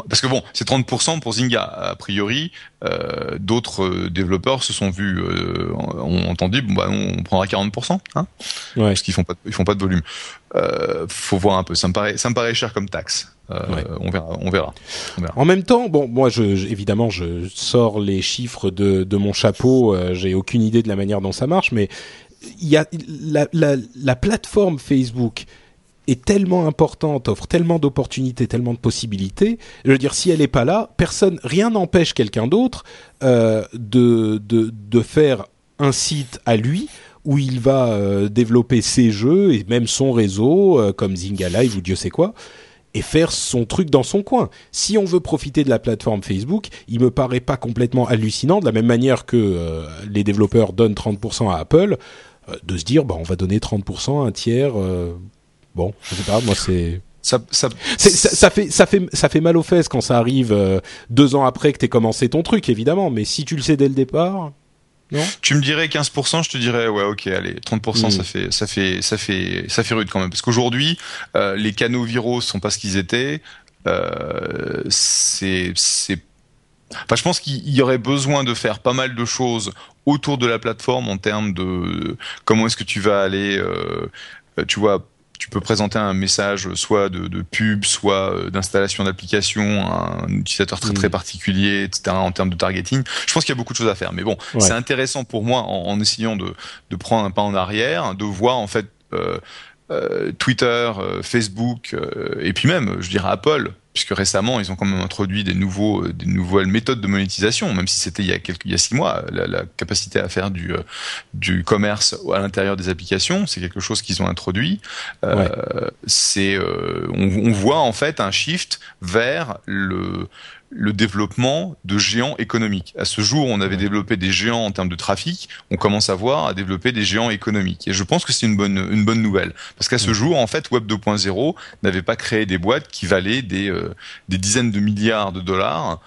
parce que bon, c'est 30% pour Zynga. A priori, euh, d'autres euh, développeurs se sont vus, euh, ont entendu, bon bah on prendra 40%, hein, ouais. parce qu'ils font pas, ils font pas de volume. Euh, faut voir un peu. Ça me paraît, ça me paraît cher comme taxe. Euh, on, verra, on, verra, En même temps, bon, moi, je, évidemment, je sors les chiffres de, de mon chapeau. J'ai aucune idée de la manière dont ça marche, mais il y a la, la, la plateforme Facebook est tellement importante, offre tellement d'opportunités, tellement de possibilités. Je veux dire, si elle n'est pas là, personne, rien n'empêche quelqu'un d'autre euh, de, de, de faire un site à lui où il va euh, développer ses jeux et même son réseau, euh, comme Zynga Live ou Dieu sait quoi, et faire son truc dans son coin. Si on veut profiter de la plateforme Facebook, il me paraît pas complètement hallucinant, de la même manière que les développeurs donnent 30% à Apple, de se dire, bah, on va donner 30% à un tiers Bon, je sais pas, moi c'est ça, ça, ça, fait ça fait ça fait mal aux fesses quand ça arrive euh, deux ans après que t'aies commencé ton truc évidemment. Mais si tu le sais dès le départ non? Tu me dirais 15% je te dirais ouais ok allez 30% ça hmm. fait ça fait ça fait ça fait rude quand même. Parce qu'aujourd'hui euh, les canaux viraux sont pas ce qu'ils étaient. Euh, c'est c'est Enfin, je pense qu'il y aurait besoin de faire pas mal de choses autour de la plateforme en termes de comment est-ce que tu vas aller, euh, tu vois, tu peux présenter un message soit de, de pub, soit euh, d'installation d'application, un utilisateur très très mm. particulier, etc. En termes de targeting, je pense qu'il y a beaucoup de choses à faire. Mais bon, c'est intéressant pour moi en, en, essayant de, de prendre un pas en arrière, de voir en fait euh, euh, Twitter, euh, Facebook euh, et puis même, je dirais Apple, puisque récemment ils ont quand même introduit des nouveaux, des nouvelles méthodes de monétisation, même si c'était il y a quelques, il y a six mois, la, la capacité à faire du du commerce à l'intérieur des applications, c'est quelque chose qu'ils ont introduit. C'est, on, on voit en fait un shift vers le le développement de géants économiques. À ce jour, on avait développé des géants en termes de trafic, on commence à voir à développer des géants économiques. Et je pense que c'est une bonne, une bonne nouvelle. Parce qu'à ce jour, en fait, Web 2.0 n'avait pas créé des boîtes qui valaient des, euh, des dizaines de milliards de dollars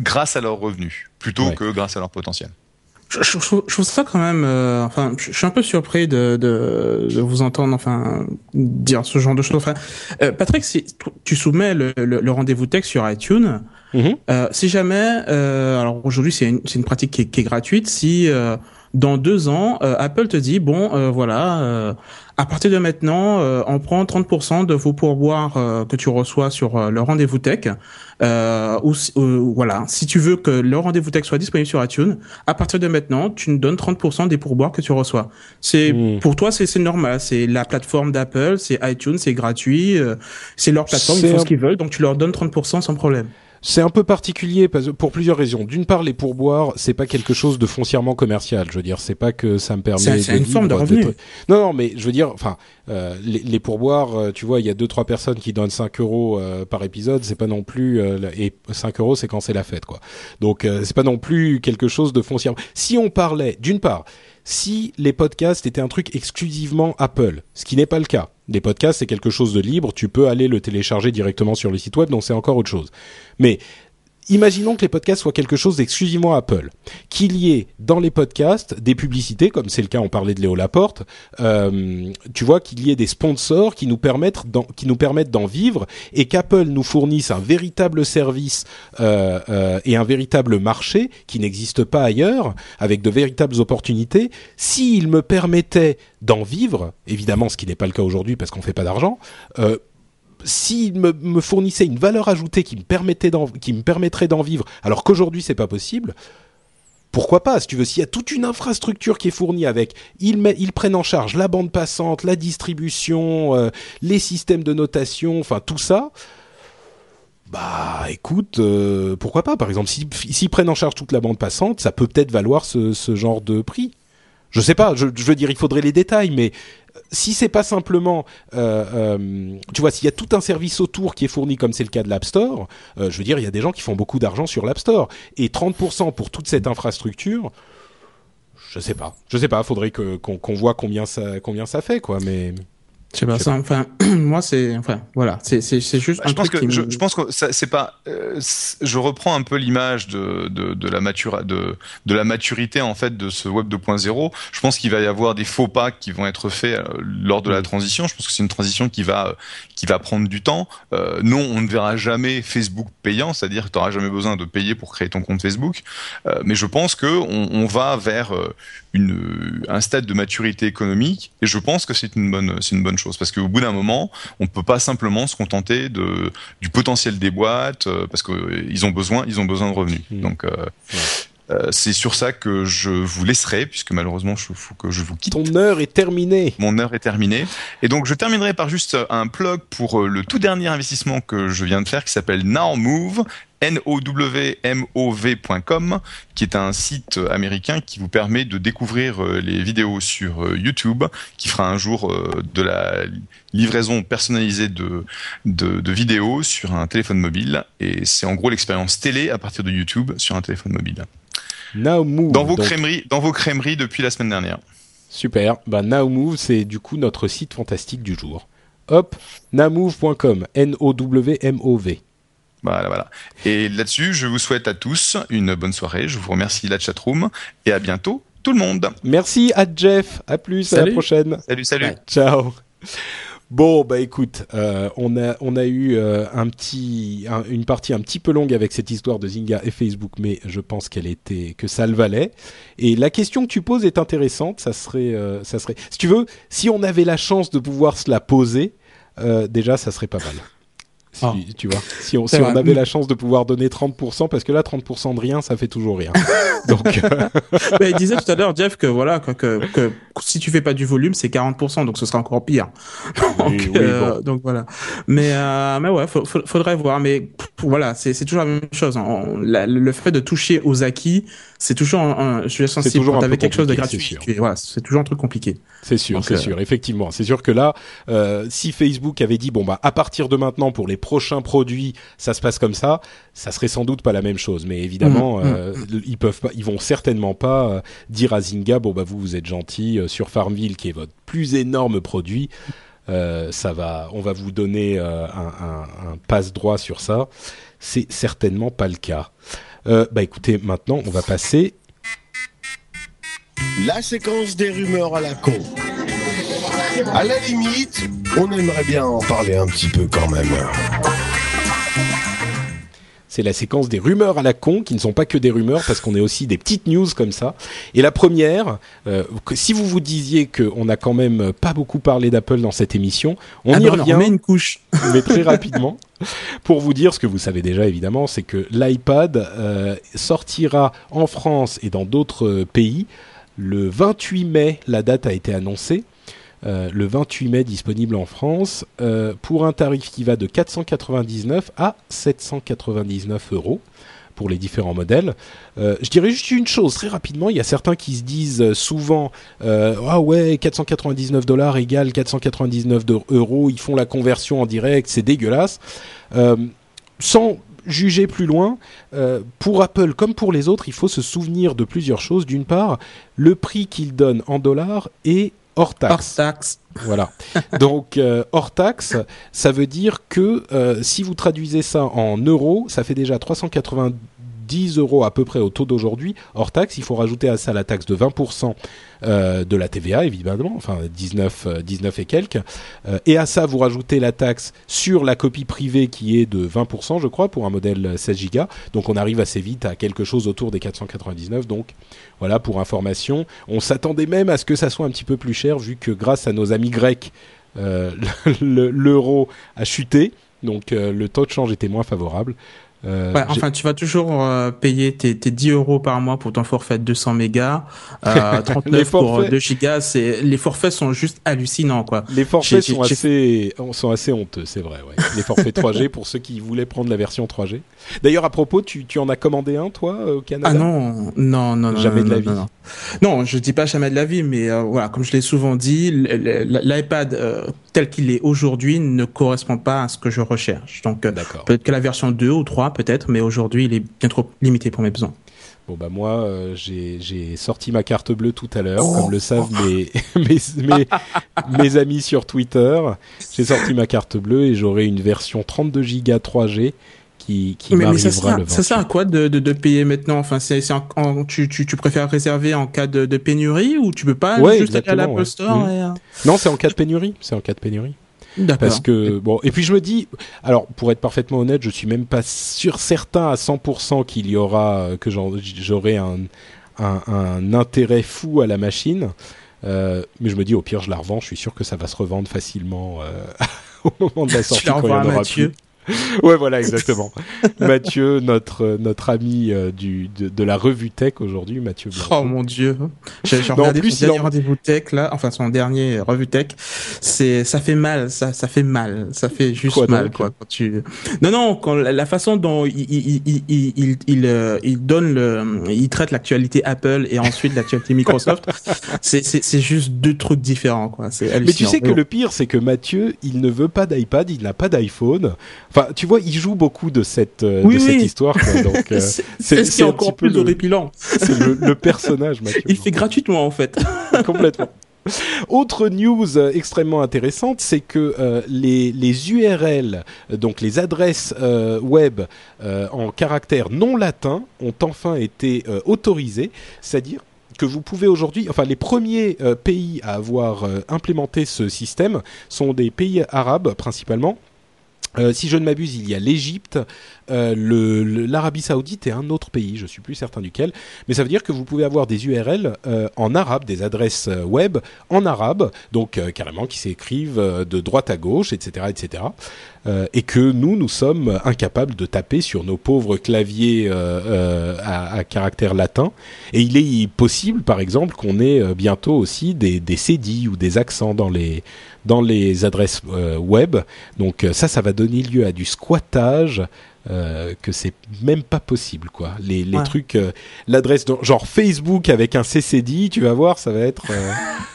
grâce à leurs revenus, plutôt que grâce à leur potentiel. Je, je, je, trouve ça quand même. Euh, enfin, je suis un peu surpris de, de, de, vous entendre, enfin, dire ce genre de choses. Enfin, euh, Patrick, si tu soumets le, le, rendez-vous texte sur iTunes, mm-hmm. euh, si jamais, euh, alors aujourd'hui c'est une, une pratique qui est, qui est gratuite, si dans deux ans Apple te dit bon, voilà à partir de maintenant, euh, on prend 30% de vos pourboires euh, que tu reçois sur euh, le rendez-vous tech. ou, voilà, si tu veux que le rendez-vous tech soit disponible sur iTunes, à partir de maintenant, tu nous donnes 30% des pourboires que tu reçois. C'est hmm. pour toi, c'est normal. C'est la plateforme d'Apple, c'est iTunes, c'est gratuit, c'est leur plateforme, ils font ce qu'ils veulent, donc tu leur donnes 30% sans problème. C'est un peu particulier pour plusieurs raisons. D'une part, les pourboires, c'est pas quelque chose de foncièrement commercial. Je veux dire, c'est pas que ça me permet. C'est une forme de revenu. Non, non, mais je veux dire, enfin, euh, les, les, pourboires, euh, tu vois, il y a deux trois personnes qui donnent 5 euros euh, par épisode. C'est pas non plus et 5 euros, c'est quand c'est la fête, quoi. Donc, c'est pas non plus quelque chose de foncièrement. Si on parlait, d'une part, si les podcasts étaient un truc exclusivement Apple, ce qui n'est pas le cas. Les podcasts, c'est quelque chose de libre, tu peux aller le télécharger directement sur le site web, donc c'est encore autre chose. Mais imaginons que les podcasts soient quelque chose d'exclusivement Apple, qu'il y ait dans les podcasts des publicités, comme c'est le cas, on parlait de Léo Laporte, euh, tu vois qu'il y ait des sponsors qui nous permettent d'en, qui nous permettent d'en vivre et qu'Apple nous fournisse un véritable service euh, euh, et un véritable marché qui n'existe pas ailleurs, avec de véritables opportunités. S'il me permettait d'en vivre, évidemment, ce qui n'est pas le cas aujourd'hui parce qu'on fait pas d'argent, euh, s'il me, me, fournissait une valeur ajoutée qui me, permettait qui me permettrait d'en vivre, alors qu'aujourd'hui c'est pas possible, pourquoi pas Si tu veux, s'il y a toute une infrastructure qui est fournie avec, ils, ils prennent en charge la bande passante, la distribution, euh, les systèmes de notation, enfin tout ça. Bah, écoute, euh, pourquoi pas Par exemple, s'ils prennent en charge toute la bande passante, ça peut peut-être valoir ce, ce genre de prix. Je sais pas, je, je, veux dire, il faudrait les détails, mais si c'est pas simplement, euh, euh, tu vois, s'il y a tout un service autour qui est fourni comme c'est le cas de l'App Store, euh, je veux dire, il y a des gens qui font beaucoup d'argent sur l'App Store et 30% pour toute cette infrastructure. je sais pas. Je sais pas. Faudrait qu'on voit combien ça combien ça fait quoi. Mais je sais pas, ça, enfin, moi, c'est, enfin, voilà, c'est, c'est, c'est juste bah, je pense que, je, je, pense que c'est pas, euh, je reprends un peu l'image de, de, de la de, de la maturité, en fait, de ce web 2.0. Je pense qu'il va y avoir des faux pas qui vont être faits euh, lors de la transition. Je pense que c'est une transition qui va, qui va prendre du temps. Euh, non, on ne verra jamais Facebook payant, c'est-à-dire que tu n'auras jamais besoin de payer pour créer ton compte Facebook. Euh, mais je pense que on, on va vers une, un stade de maturité économique et je pense que c'est une bonne, c'est une bonne parce qu'au bout d'un moment, on ne peut pas simplement se contenter de, du potentiel des boîtes euh, parce qu'ils ont besoin, ils ont besoin de revenus. Mmh. Donc, euh, euh, c'est sur ça que je vous laisserai, puisque malheureusement, il faut que je vous quitte. Ton heure est terminée. Mon heure est terminée. Et donc, je terminerai par juste un plug pour le tout dernier investissement que je viens de faire, qui s'appelle Now Move nowmov.com, qui est un site américain qui vous permet de découvrir euh, les vidéos sur euh, YouTube, qui fera un jour euh, de la livraison personnalisée de, de, vidéos sur un téléphone mobile. Et c'est en gros l'expérience télé à partir de YouTube sur un téléphone mobile. Now Move, dans vos crèmeries, dans vos crèmeries depuis la semaine dernière. Super. Bah, Now Move, c'est du coup notre site fantastique du jour. Hop, nowmove.com, N-O-W-M-O-V. Voilà, voilà. Et là-dessus, je vous souhaite à tous une bonne soirée. Je vous remercie la chatroom et à bientôt tout le monde. Merci à Jeff. À plus, à la prochaine. Salut, salut. ciao. Bon, bah écoute, euh, on a on a eu euh, un petit une partie un petit peu longue avec cette histoire de Zynga et Facebook, mais je pense qu'elle était que ça le valait. Et la question que tu poses est intéressante. Ça serait euh, ça serait si tu veux, si on avait la chance de pouvoir se la poser, déjà ça serait pas mal. Si, ah. Tu vois, si on, si on avait la chance de pouvoir donner 30%, parce que là, 30% de rien, ça fait toujours rien. donc, euh, il disait tout à l'heure, Jeff, que voilà, que, que, que, si tu fais pas du volume, c'est 40%, donc ce sera encore pire. donc, euh, donc voilà. Mais, euh, mais ouais, faudrait voir. Mais voilà, c'est toujours la même chose. Hein. le fait de toucher aux acquis, c'est toujours un, je suis sensible toujours quand quelque chose de gratuit. Voilà, c'est toujours un truc compliqué. C'est sûr, c'est sûr, effectivement. C'est sûr que là, si Facebook avait dit bon bah à partir de maintenant pour les prochains produits, ça se passe comme ça, ça serait sans doute pas la même chose. Mais évidemment, mmh, euh, mmh. ils peuvent pas, ils vont certainement pas euh, dire à Zynga bon bah vous vous êtes gentil euh, sur Farmville qui est votre plus énorme produit. Euh, ça va, on va vous donner un, un, un passe droit sur ça. C'est certainement pas le cas. Euh, bah écoutez, maintenant on va passer. La séquence des rumeurs à la con. À la limite, on aimerait bien en parler un petit peu quand même. C'est la séquence des rumeurs à la con, qui ne sont pas que des rumeurs, parce qu'on est aussi des petites news comme ça. Et la première, euh, si vous vous disiez qu'on n'a quand même pas beaucoup parlé d'Apple dans cette émission, on ah y revient. On met une couche. Mais très rapidement. Pour vous dire ce que vous savez déjà évidemment, c'est que l'iPad euh, sortira en France et dans d'autres pays le 28 mai. La date a été annoncée. Euh, le 28 mai disponible en France euh, pour un tarif qui va de 499 à 799 euros pour les différents modèles. Euh, je dirais juste une chose très rapidement. Il y a certains qui se disent souvent ah ouais 499 dollars égale 499 euros. Ils font la conversion en direct, c'est dégueulasse. sans juger plus loin, pour Apple comme pour les autres, il faut se souvenir de plusieurs choses. D'une part, le prix qu'ils donnent en dollars est hors taxe. Voilà. Donc euh, hors taxe, ça veut dire que euh, si vous traduisez ça en euros, ça fait déjà 390 euros à peu près au taux d'aujourd'hui. Hors taxe, il faut rajouter à ça la taxe de 20% euh, de la TVA évidemment, enfin 19, 19 euh, et quelques. Euh, et à ça, vous rajoutez la taxe sur la copie privée qui est de 20%, je crois, pour un modèle 16 Go. Donc on arrive assez vite à quelque chose autour des 499. Donc voilà, pour information, on s'attendait même à ce que ça soit un petit peu plus cher vu que grâce à nos amis grecs, l'euro a chuté. Donc le taux de change était moins favorable. Euh, enfin, tu vas toujours euh, payer tes, tes 10 euros par mois pour ton forfait de 200 mégas, euh, 39 pour 2 gigas. C'est les forfaits sont juste hallucinants, quoi. Les forfaits sont assez sont assez honteux, c'est vrai. Ouais. Les forfaits 3G pour ceux qui voulaient prendre la version 3G. D'ailleurs, à propos, tu, tu en as commandé un, toi, euh, au Canada? Ah non, non, non, jamais de la vie. Non, je dis pas jamais de la vie, mais voilà, comme je l'ai souvent dit, l'iPad tel qu'il est aujourd'hui ne correspond pas à ce que je recherche. Donc, peut-être que la version 2 ou 3 peut-être, mais aujourd'hui il est bien trop limité pour mes besoins. Bon bah moi euh, j'ai sorti ma carte bleue tout à l'heure, comme le savent mes, mes, mes, amis sur Twitter. J'ai sorti ma carte bleue et j'aurai une version 32 Go 3G qui, qui mais, mais ça, sert, ça sert à quoi de, de, de payer maintenant? Enfin, c'est tu, tu, tu préfères réserver en cas de, de pénurie ou tu peux pas juste aller à l'Apple Store mm. euh, Non, c'est en cas de pénurie. C'est en cas de pénurie. Parce que bon, et puis je me dis, alors pour être parfaitement honnête, je suis même pas sûr certain à 100% qu'il y aura que j'aurai un, un, un, intérêt fou à la machine. Euh, mais je me dis au pire je la revends, je suis sûr que ça va se revendre facilement euh, au moment de la sortie quand il y en aura plus. ouais, voilà, exactement. Mathieu, notre notre ami euh, du de, la revue tech aujourd'hui, Mathieu Blanc. Oh mon dieu. J'ai regardé son dernier rendez-vous tech là, enfin son dernier revue tech. C'est ça fait mal, ça ça fait mal, ça fait juste mal quoi quand tu. Non non, quand la, façon dont il il il il, il, euh, il donne le il traite l'actualité Apple et ensuite l'actualité Microsoft, c'est c'est c'est juste deux trucs différents quoi. C'est Mais tu sais que le pire c'est que Mathieu, il ne veut pas d'iPad, il n'a pas d'iPhone tu vois, il joue beaucoup de cette, euh, de cette histoire. Donc, euh, c'est ce qui est encore plus horripilant. C'est le, personnage, Mathieu. Il fait gratuitement, en fait. Complètement. Autre news euh, extrêmement intéressante, c'est que les, les, URL, donc les adresses web en caractère non latin, ont enfin été autorisées, c'est-à-dire que vous pouvez aujourd'hui, enfin les premiers pays à avoir implémenté ce système sont des pays arabes principalement euh, si je ne m'abuse, il y a l'Égypte, euh, l'Arabie Saoudite et un autre pays, je suis plus certain duquel. Mais ça veut dire que vous pouvez avoir des URL euh, en arabe, des adresses web en arabe, donc carrément qui s'écrivent de droite à gauche, etc., etc. et que nous, nous sommes incapables de taper sur nos pauvres claviers à, à, caractère latin. Et il est possible, par exemple, qu'on ait bientôt aussi des, des cédilles ou des accents dans les dans les adresses euh, web. Donc euh, ça, ça va donner lieu à du squattage. Euh, que c'est même pas possible quoi. Les, les trucs, l'adresse genre Facebook avec un CCD, tu vas voir, ça va être,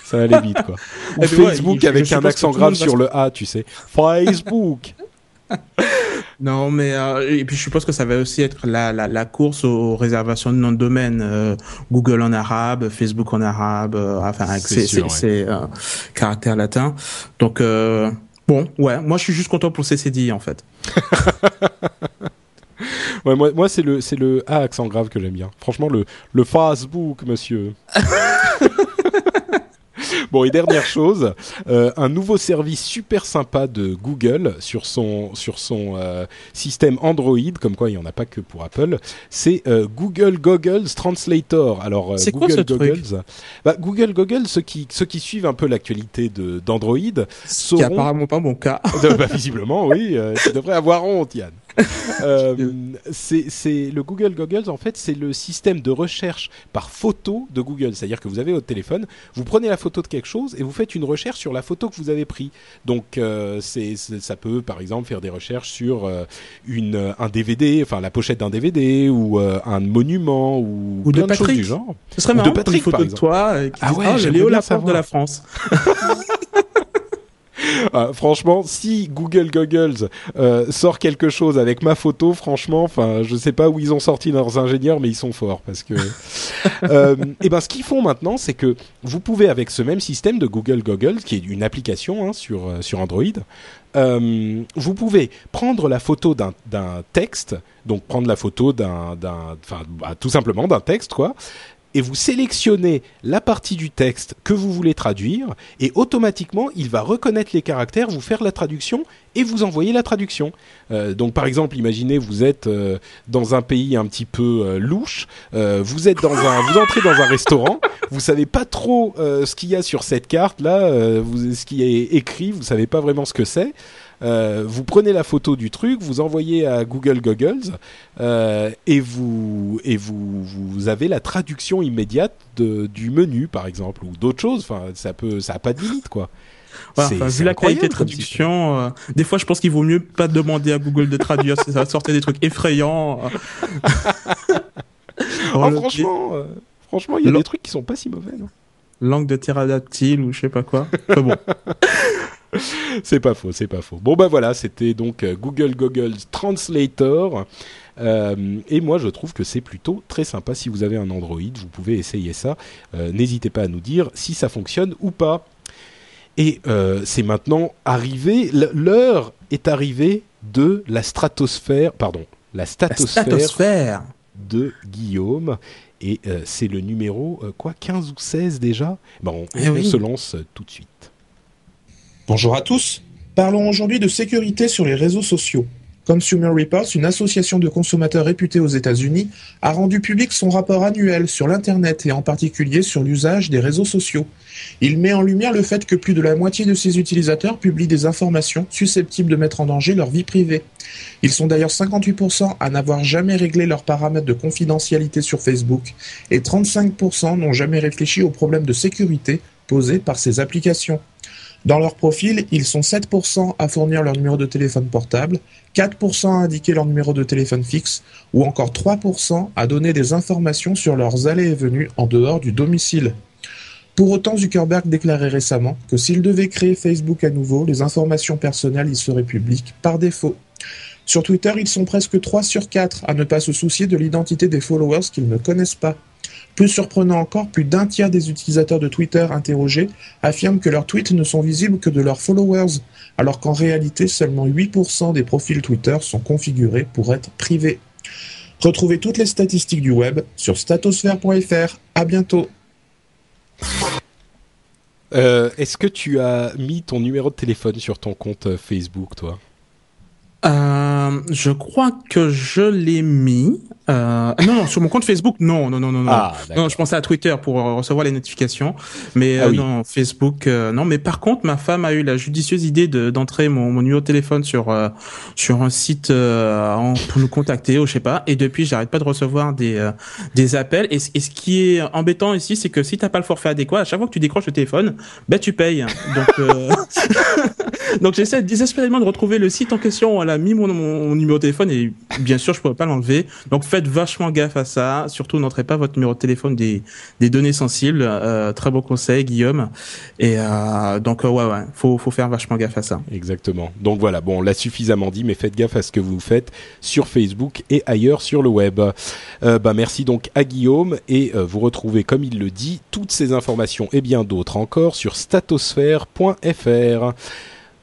ça va aller vite quoi. Ou Facebook avec un accent grave sur le A, tu sais. Facebook. Non, mais euh, et puis je suppose que ça va aussi être la, la, la course aux réservations de noms de domaine. Euh, Google en arabe, Facebook en arabe, euh, enfin avec ses, caractères latins. Donc bon, ouais, moi je suis juste content pour CCD en fait. ouais, moi, moi c'est le c'est le A accent grave que j'aime bien. Franchement, le le Facebook, monsieur. Bon, et dernière chose, euh, un nouveau service super sympa de Google sur son, sur son euh, système Android, comme quoi il n'y en a pas que pour Apple, c'est euh, Google Goggles Translator. Alors, c'est Google quoi ce Goggles, bah, Google Goggles, ceux qui, ceux qui suivent un peu l'actualité d'Android, Ce qui apparemment pas mon cas. bah, visiblement, oui, tu devrais avoir honte, Yann. euh, c'est le Google Goggles en fait c'est le système de recherche par photo de Google. C'est à dire que vous avez votre téléphone vous prenez la photo de quelque chose et vous faites une recherche sur la photo que vous avez pris. Donc euh, c'est ça peut par exemple faire des recherches sur euh, une un DVD enfin la pochette d'un DVD ou euh, un monument ou, ou plein de, choses du genre. Ce serait marrant de Patrick, une photo de toi qui ah ouais, oh, la de la France Ah, franchement, si Google Goggles euh, sort quelque chose avec ma photo, franchement, enfin, je sais pas où ils ont sorti leurs ingénieurs, mais ils sont forts parce que. euh, et ben, ce qu'ils font maintenant, c'est que vous pouvez avec ce même système de Google Goggles, qui est une application hein, sur euh, sur Android, euh, vous pouvez prendre la photo d'un texte, donc prendre la photo d'un, enfin, bah, tout simplement d'un texte, quoi, et vous sélectionnez la partie du texte que vous voulez traduire et automatiquement il va reconnaître les caractères, vous faire la traduction et vous envoyer la traduction. Euh, donc par exemple, imaginez vous êtes euh, dans un pays un petit peu euh, louche, vous êtes dans un, vous entrez dans un restaurant, vous savez pas trop ce qu'il y a sur cette carte là, vous, ce qui est écrit, vous savez pas vraiment ce que c'est. Euh, vous prenez la photo du truc, vous envoyez à Google Goggles euh, et vous et vous vous avez la traduction immédiate de, du menu par exemple ou d'autres choses. Enfin, ça peut ça a pas de limite quoi. Voilà, vu la qualité de traduction, euh, des fois je pense qu'il vaut mieux pas demander à Google de traduire, ça va sortir des trucs effrayants. oh, franchement, franchement, il y a des trucs qui sont pas si mauvais. Non? Langue de pterodactyle ou je sais pas quoi. bon. c'est pas faux, c'est pas faux. Bon bah voilà, c'était donc euh, Google Google Translator. Euh, et moi, je trouve que c'est plutôt très sympa. Si vous avez un Android, vous pouvez essayer ça. Euh, n'hésitez pas à nous dire si ça fonctionne ou pas. Et c'est maintenant arrivé, l'heure est arrivée de la stratosphère, pardon, la statosphère, de Guillaume. Et c'est le numéro, quoi, 15 ou 16 déjà? Bon, eh On, se lance tout de suite. Bonjour à tous. Parlons aujourd'hui de sécurité sur les réseaux sociaux. Consumer Reports, une association de consommateurs réputée aux États-Unis, a rendu public son rapport annuel sur l'Internet et en particulier sur l'usage des réseaux sociaux. Il met en lumière le fait que plus de la moitié de ses utilisateurs publient des informations susceptibles de mettre en danger leur vie privée. Ils sont d'ailleurs 58% à n'avoir jamais réglé leurs paramètres de confidentialité sur Facebook et 35% n'ont jamais réfléchi aux problèmes de sécurité posés par ces applications. Dans leur profil, ils sont 7% à fournir leur numéro de téléphone portable, 4% à indiquer leur numéro de téléphone fixe, ou encore 3% à donner des informations sur leurs allées et venues en dehors du domicile. Pour autant, Zuckerberg déclarait récemment que s'il devait créer Facebook à nouveau, les informations personnelles y seraient publiques par défaut. Sur Twitter, ils sont presque 3 sur 4 à ne pas se soucier de l'identité des followers qu'ils ne connaissent pas. Plus surprenant encore, plus d'un tiers des utilisateurs de Twitter interrogés affirment que leurs tweets ne sont visibles que de leurs followers, alors qu'en réalité seulement 8% des profils Twitter sont configurés pour être privés. Retrouvez toutes les statistiques du web sur statosphère.fr. À bientôt. Euh, est-ce que tu as mis ton numéro de téléphone sur ton compte euh, Facebook, toi? Euh, je crois que je l'ai mis. Euh, non, non, sur mon compte Facebook, non, non, non, non, non. Ah, non, je pensais à Twitter pour recevoir les notifications, mais ah euh, non, Facebook, euh, non. Mais par contre, ma femme a eu la judicieuse idée de d'entrer mon, mon numéro de téléphone sur euh, sur un site en, pour nous contacter, ou je sais pas. Et depuis, j'arrête pas de recevoir des des appels. Et, et, ce qui est embêtant ici, c'est que si t'as pas le forfait adéquat, à chaque fois que tu décroches le téléphone, ben tu payes. Donc donc j'essaie désespérément de retrouver le site en question. Elle a mis mon, mon, numéro de téléphone et bien sûr, je pourrais pas l'enlever. Donc faites vachement gaffe à ça. Surtout, n'entrez pas votre numéro de téléphone des, des données sensibles. Euh, très beau conseil, Guillaume. Et euh, donc, euh, ouais, ouais, faut, faut faire vachement gaffe à ça. Exactement. Donc voilà, bon, on l'a suffisamment dit, mais faites gaffe à ce que vous faites sur Facebook et ailleurs sur le web. Euh, bah, merci donc à Guillaume et euh, vous retrouvez, comme il le dit, toutes ces informations et bien d'autres encore sur statosphère.fr.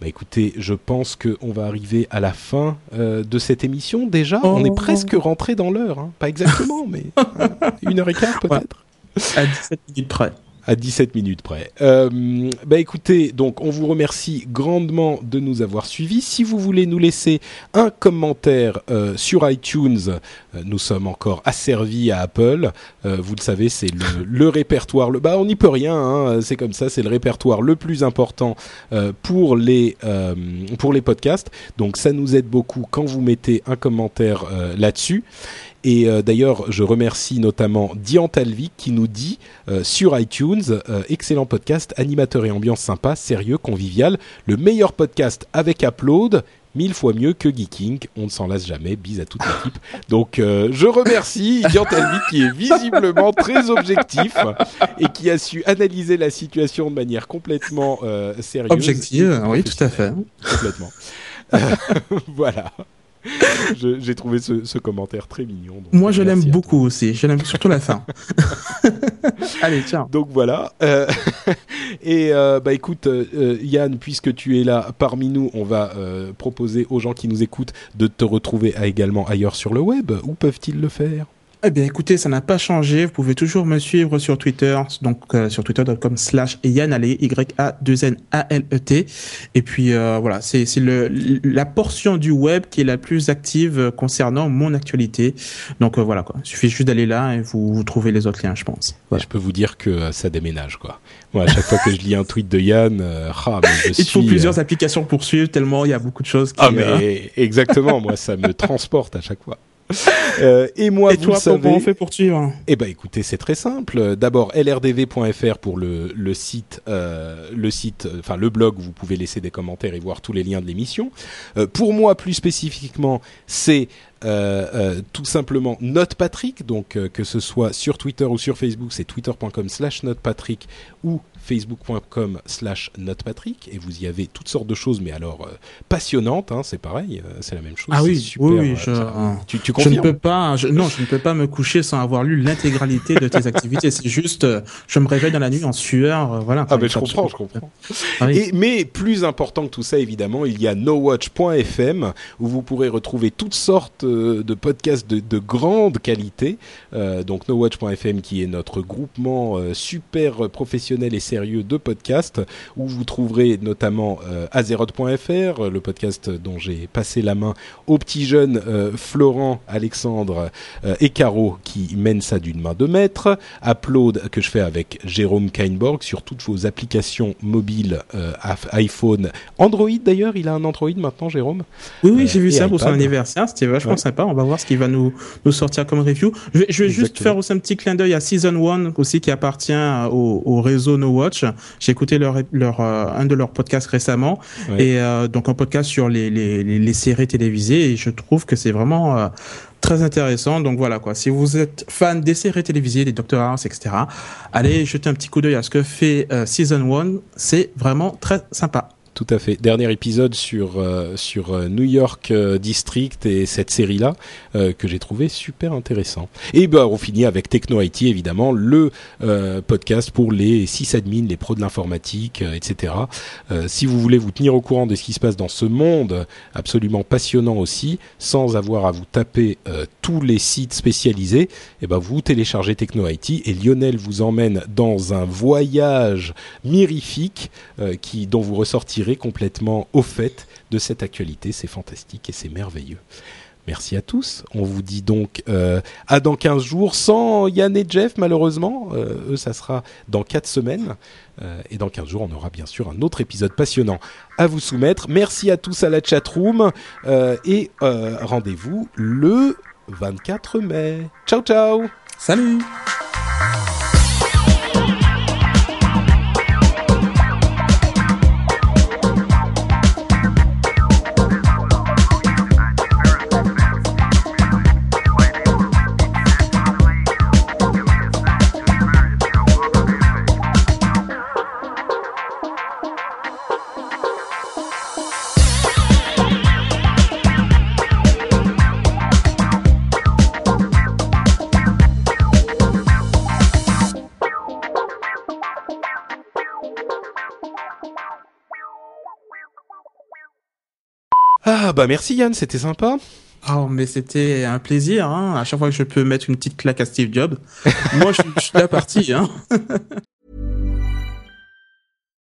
Bah écoutez, je pense qu'on va arriver à la fin euh, de cette émission déjà. On est oh. presque rentré dans l'heure, hein. pas exactement, mais une heure et quart peut-être. À 17 minutes près à 17 minutes près. Euh, bah écoutez, donc on vous remercie grandement de nous avoir suivis. Si vous voulez nous laisser un commentaire euh, sur iTunes, euh, nous sommes encore asservis à Apple. Euh, vous le savez, c'est le, le, répertoire. Le, bah on n'y peut rien, hein, c'est comme ça. C'est le répertoire le plus important euh, pour les pour les podcasts. Donc ça nous aide beaucoup quand vous mettez un commentaire là-dessus. Et euh, d'ailleurs, je remercie notamment Dian Talvik qui nous dit euh, sur iTunes, euh, excellent podcast, animateur et ambiance sympa, sérieux, convivial, le meilleur podcast avec Upload, mille fois mieux que Geeking. On ne s'en lasse jamais. Bise à toute l'équipe. Donc, je remercie Dian Talvik qui est visiblement très objectif et qui a su analyser la situation de manière complètement sérieuse. Objective, oui, tout à fait. Complètement. voilà. J'ai trouvé ce, commentaire très mignon. Moi, je l'aime beaucoup aussi. Je l'aime surtout la fin. Allez, tiens. Donc voilà. Euh, et euh, bah écoute, euh, Yann, puisque tu es là parmi nous, on va proposer aux gens qui nous écoutent de te retrouver également ailleurs sur le web. Où peuvent-ils le faire? Eh bien, écoutez, ça n'a pas changé. Vous pouvez toujours me suivre sur Twitter, donc euh, sur twitter.com slash Yann Y-A-2-N-A-L-E-T. Et puis, euh, voilà, c'est le, la portion du web qui est la plus active concernant mon actualité. Donc, euh, voilà, quoi. Il suffit juste d'aller là et vous, vous trouvez les autres liens, je pense. Je peux vous dire que ça déménage, quoi. Moi, à chaque fois que je lis un tweet de Yann, ah, mais je Il faut plusieurs applications pour suivre, tellement il y a beaucoup de choses qui... Ah, mais exactement, moi, ça me transporte à chaque fois. Euh, et moi, vous toi, savez, comment on fait pour suivre Eh ben, écoutez, c'est très simple. D'abord, lrdv.fr pour le, le site, euh, le site, enfin le blog. Où vous pouvez laisser des commentaires et voir tous les liens de l'émission. Euh, pour moi, plus spécifiquement, c'est euh, euh, tout simplement NotePatrick, donc euh, que ce soit sur Twitter ou sur Facebook, c'est twitter.com slash NotePatrick ou facebook.com slash notepatrick et vous y avez toutes sortes de choses, mais alors euh, passionnantes, hein, c'est pareil, euh, c'est la même chose. Ah oui, super, oui, je, tu, tu je ne peux pas, non, je ne peux pas me coucher sans avoir lu l'intégralité de tes activités. C'est juste, je me réveille dans la nuit en sueur, voilà. Ah mais je comprends, je comprends. Ah et, mais plus important que tout ça, évidemment, il y a nowatch.fm où vous pourrez retrouver toutes sortes de podcasts de, de grande qualité. donc nowatch.fm qui est notre groupement super professionnel et sérieux de podcasts où vous trouverez notamment euh, Azeroth.fr, le podcast dont j'ai passé la main aux petits jeunes euh, Florent, Alexandre euh, et Caro qui mènent ça d'une main de maître, Upload que je fais avec Jérôme Kainborg sur toutes vos applications mobiles euh, iPhone, Android d'ailleurs, il a un Android maintenant Jérôme? Oui oui, j'ai vu ça pour son anniversaire, c'était vachement sympa, on va voir ce qu'il va nous nous sortir comme review. Je vais, je vais juste faire aussi un petit clin d'œil à Season 1 aussi qui appartient au, au réseau No Watch. J'ai écouté leur, leur euh, un de leurs podcasts récemment et euh, donc un podcast sur les, les, les, séries télévisées et je trouve que c'est vraiment euh, très intéressant. Donc voilà quoi. Si vous êtes fan des séries télévisées, des Doctor House, etc., allez jeter un petit coup d'œil à ce que fait Season 1. C'est vraiment très sympa tout à fait. Dernier épisode sur euh, sur euh, New York euh, District et cette série là que j'ai trouvé super intéressant. Et bah on finit avec Techno IT évidemment le podcast pour les sysadmins, les pros de l'informatique, etc. si vous voulez vous tenir au courant de ce qui se passe dans ce monde absolument passionnant aussi, sans avoir à vous taper tous les sites spécialisés, et eh ben vous téléchargez Techno IT et Lionel vous emmène dans un voyage mirifique qui dont vous ressortirez complètement au fait de cette actualité. C'est fantastique et c'est merveilleux. Merci à tous. On vous dit donc euh, à dans 15 jours, sans Yann et Jeff malheureusement. Euh, ça sera dans 4 semaines. Euh, et dans 15 jours, on aura bien sûr un autre épisode passionnant à vous soumettre. Merci à tous à la chatroom. et rendez-vous le 24 mai. Ciao, ciao. Salut. Ah bah merci Yann, c'était sympa. Oh mais c'était un plaisir, hein. À chaque fois que je peux mettre une petite claque à Steve Jobs, moi je, suis la partie, hein.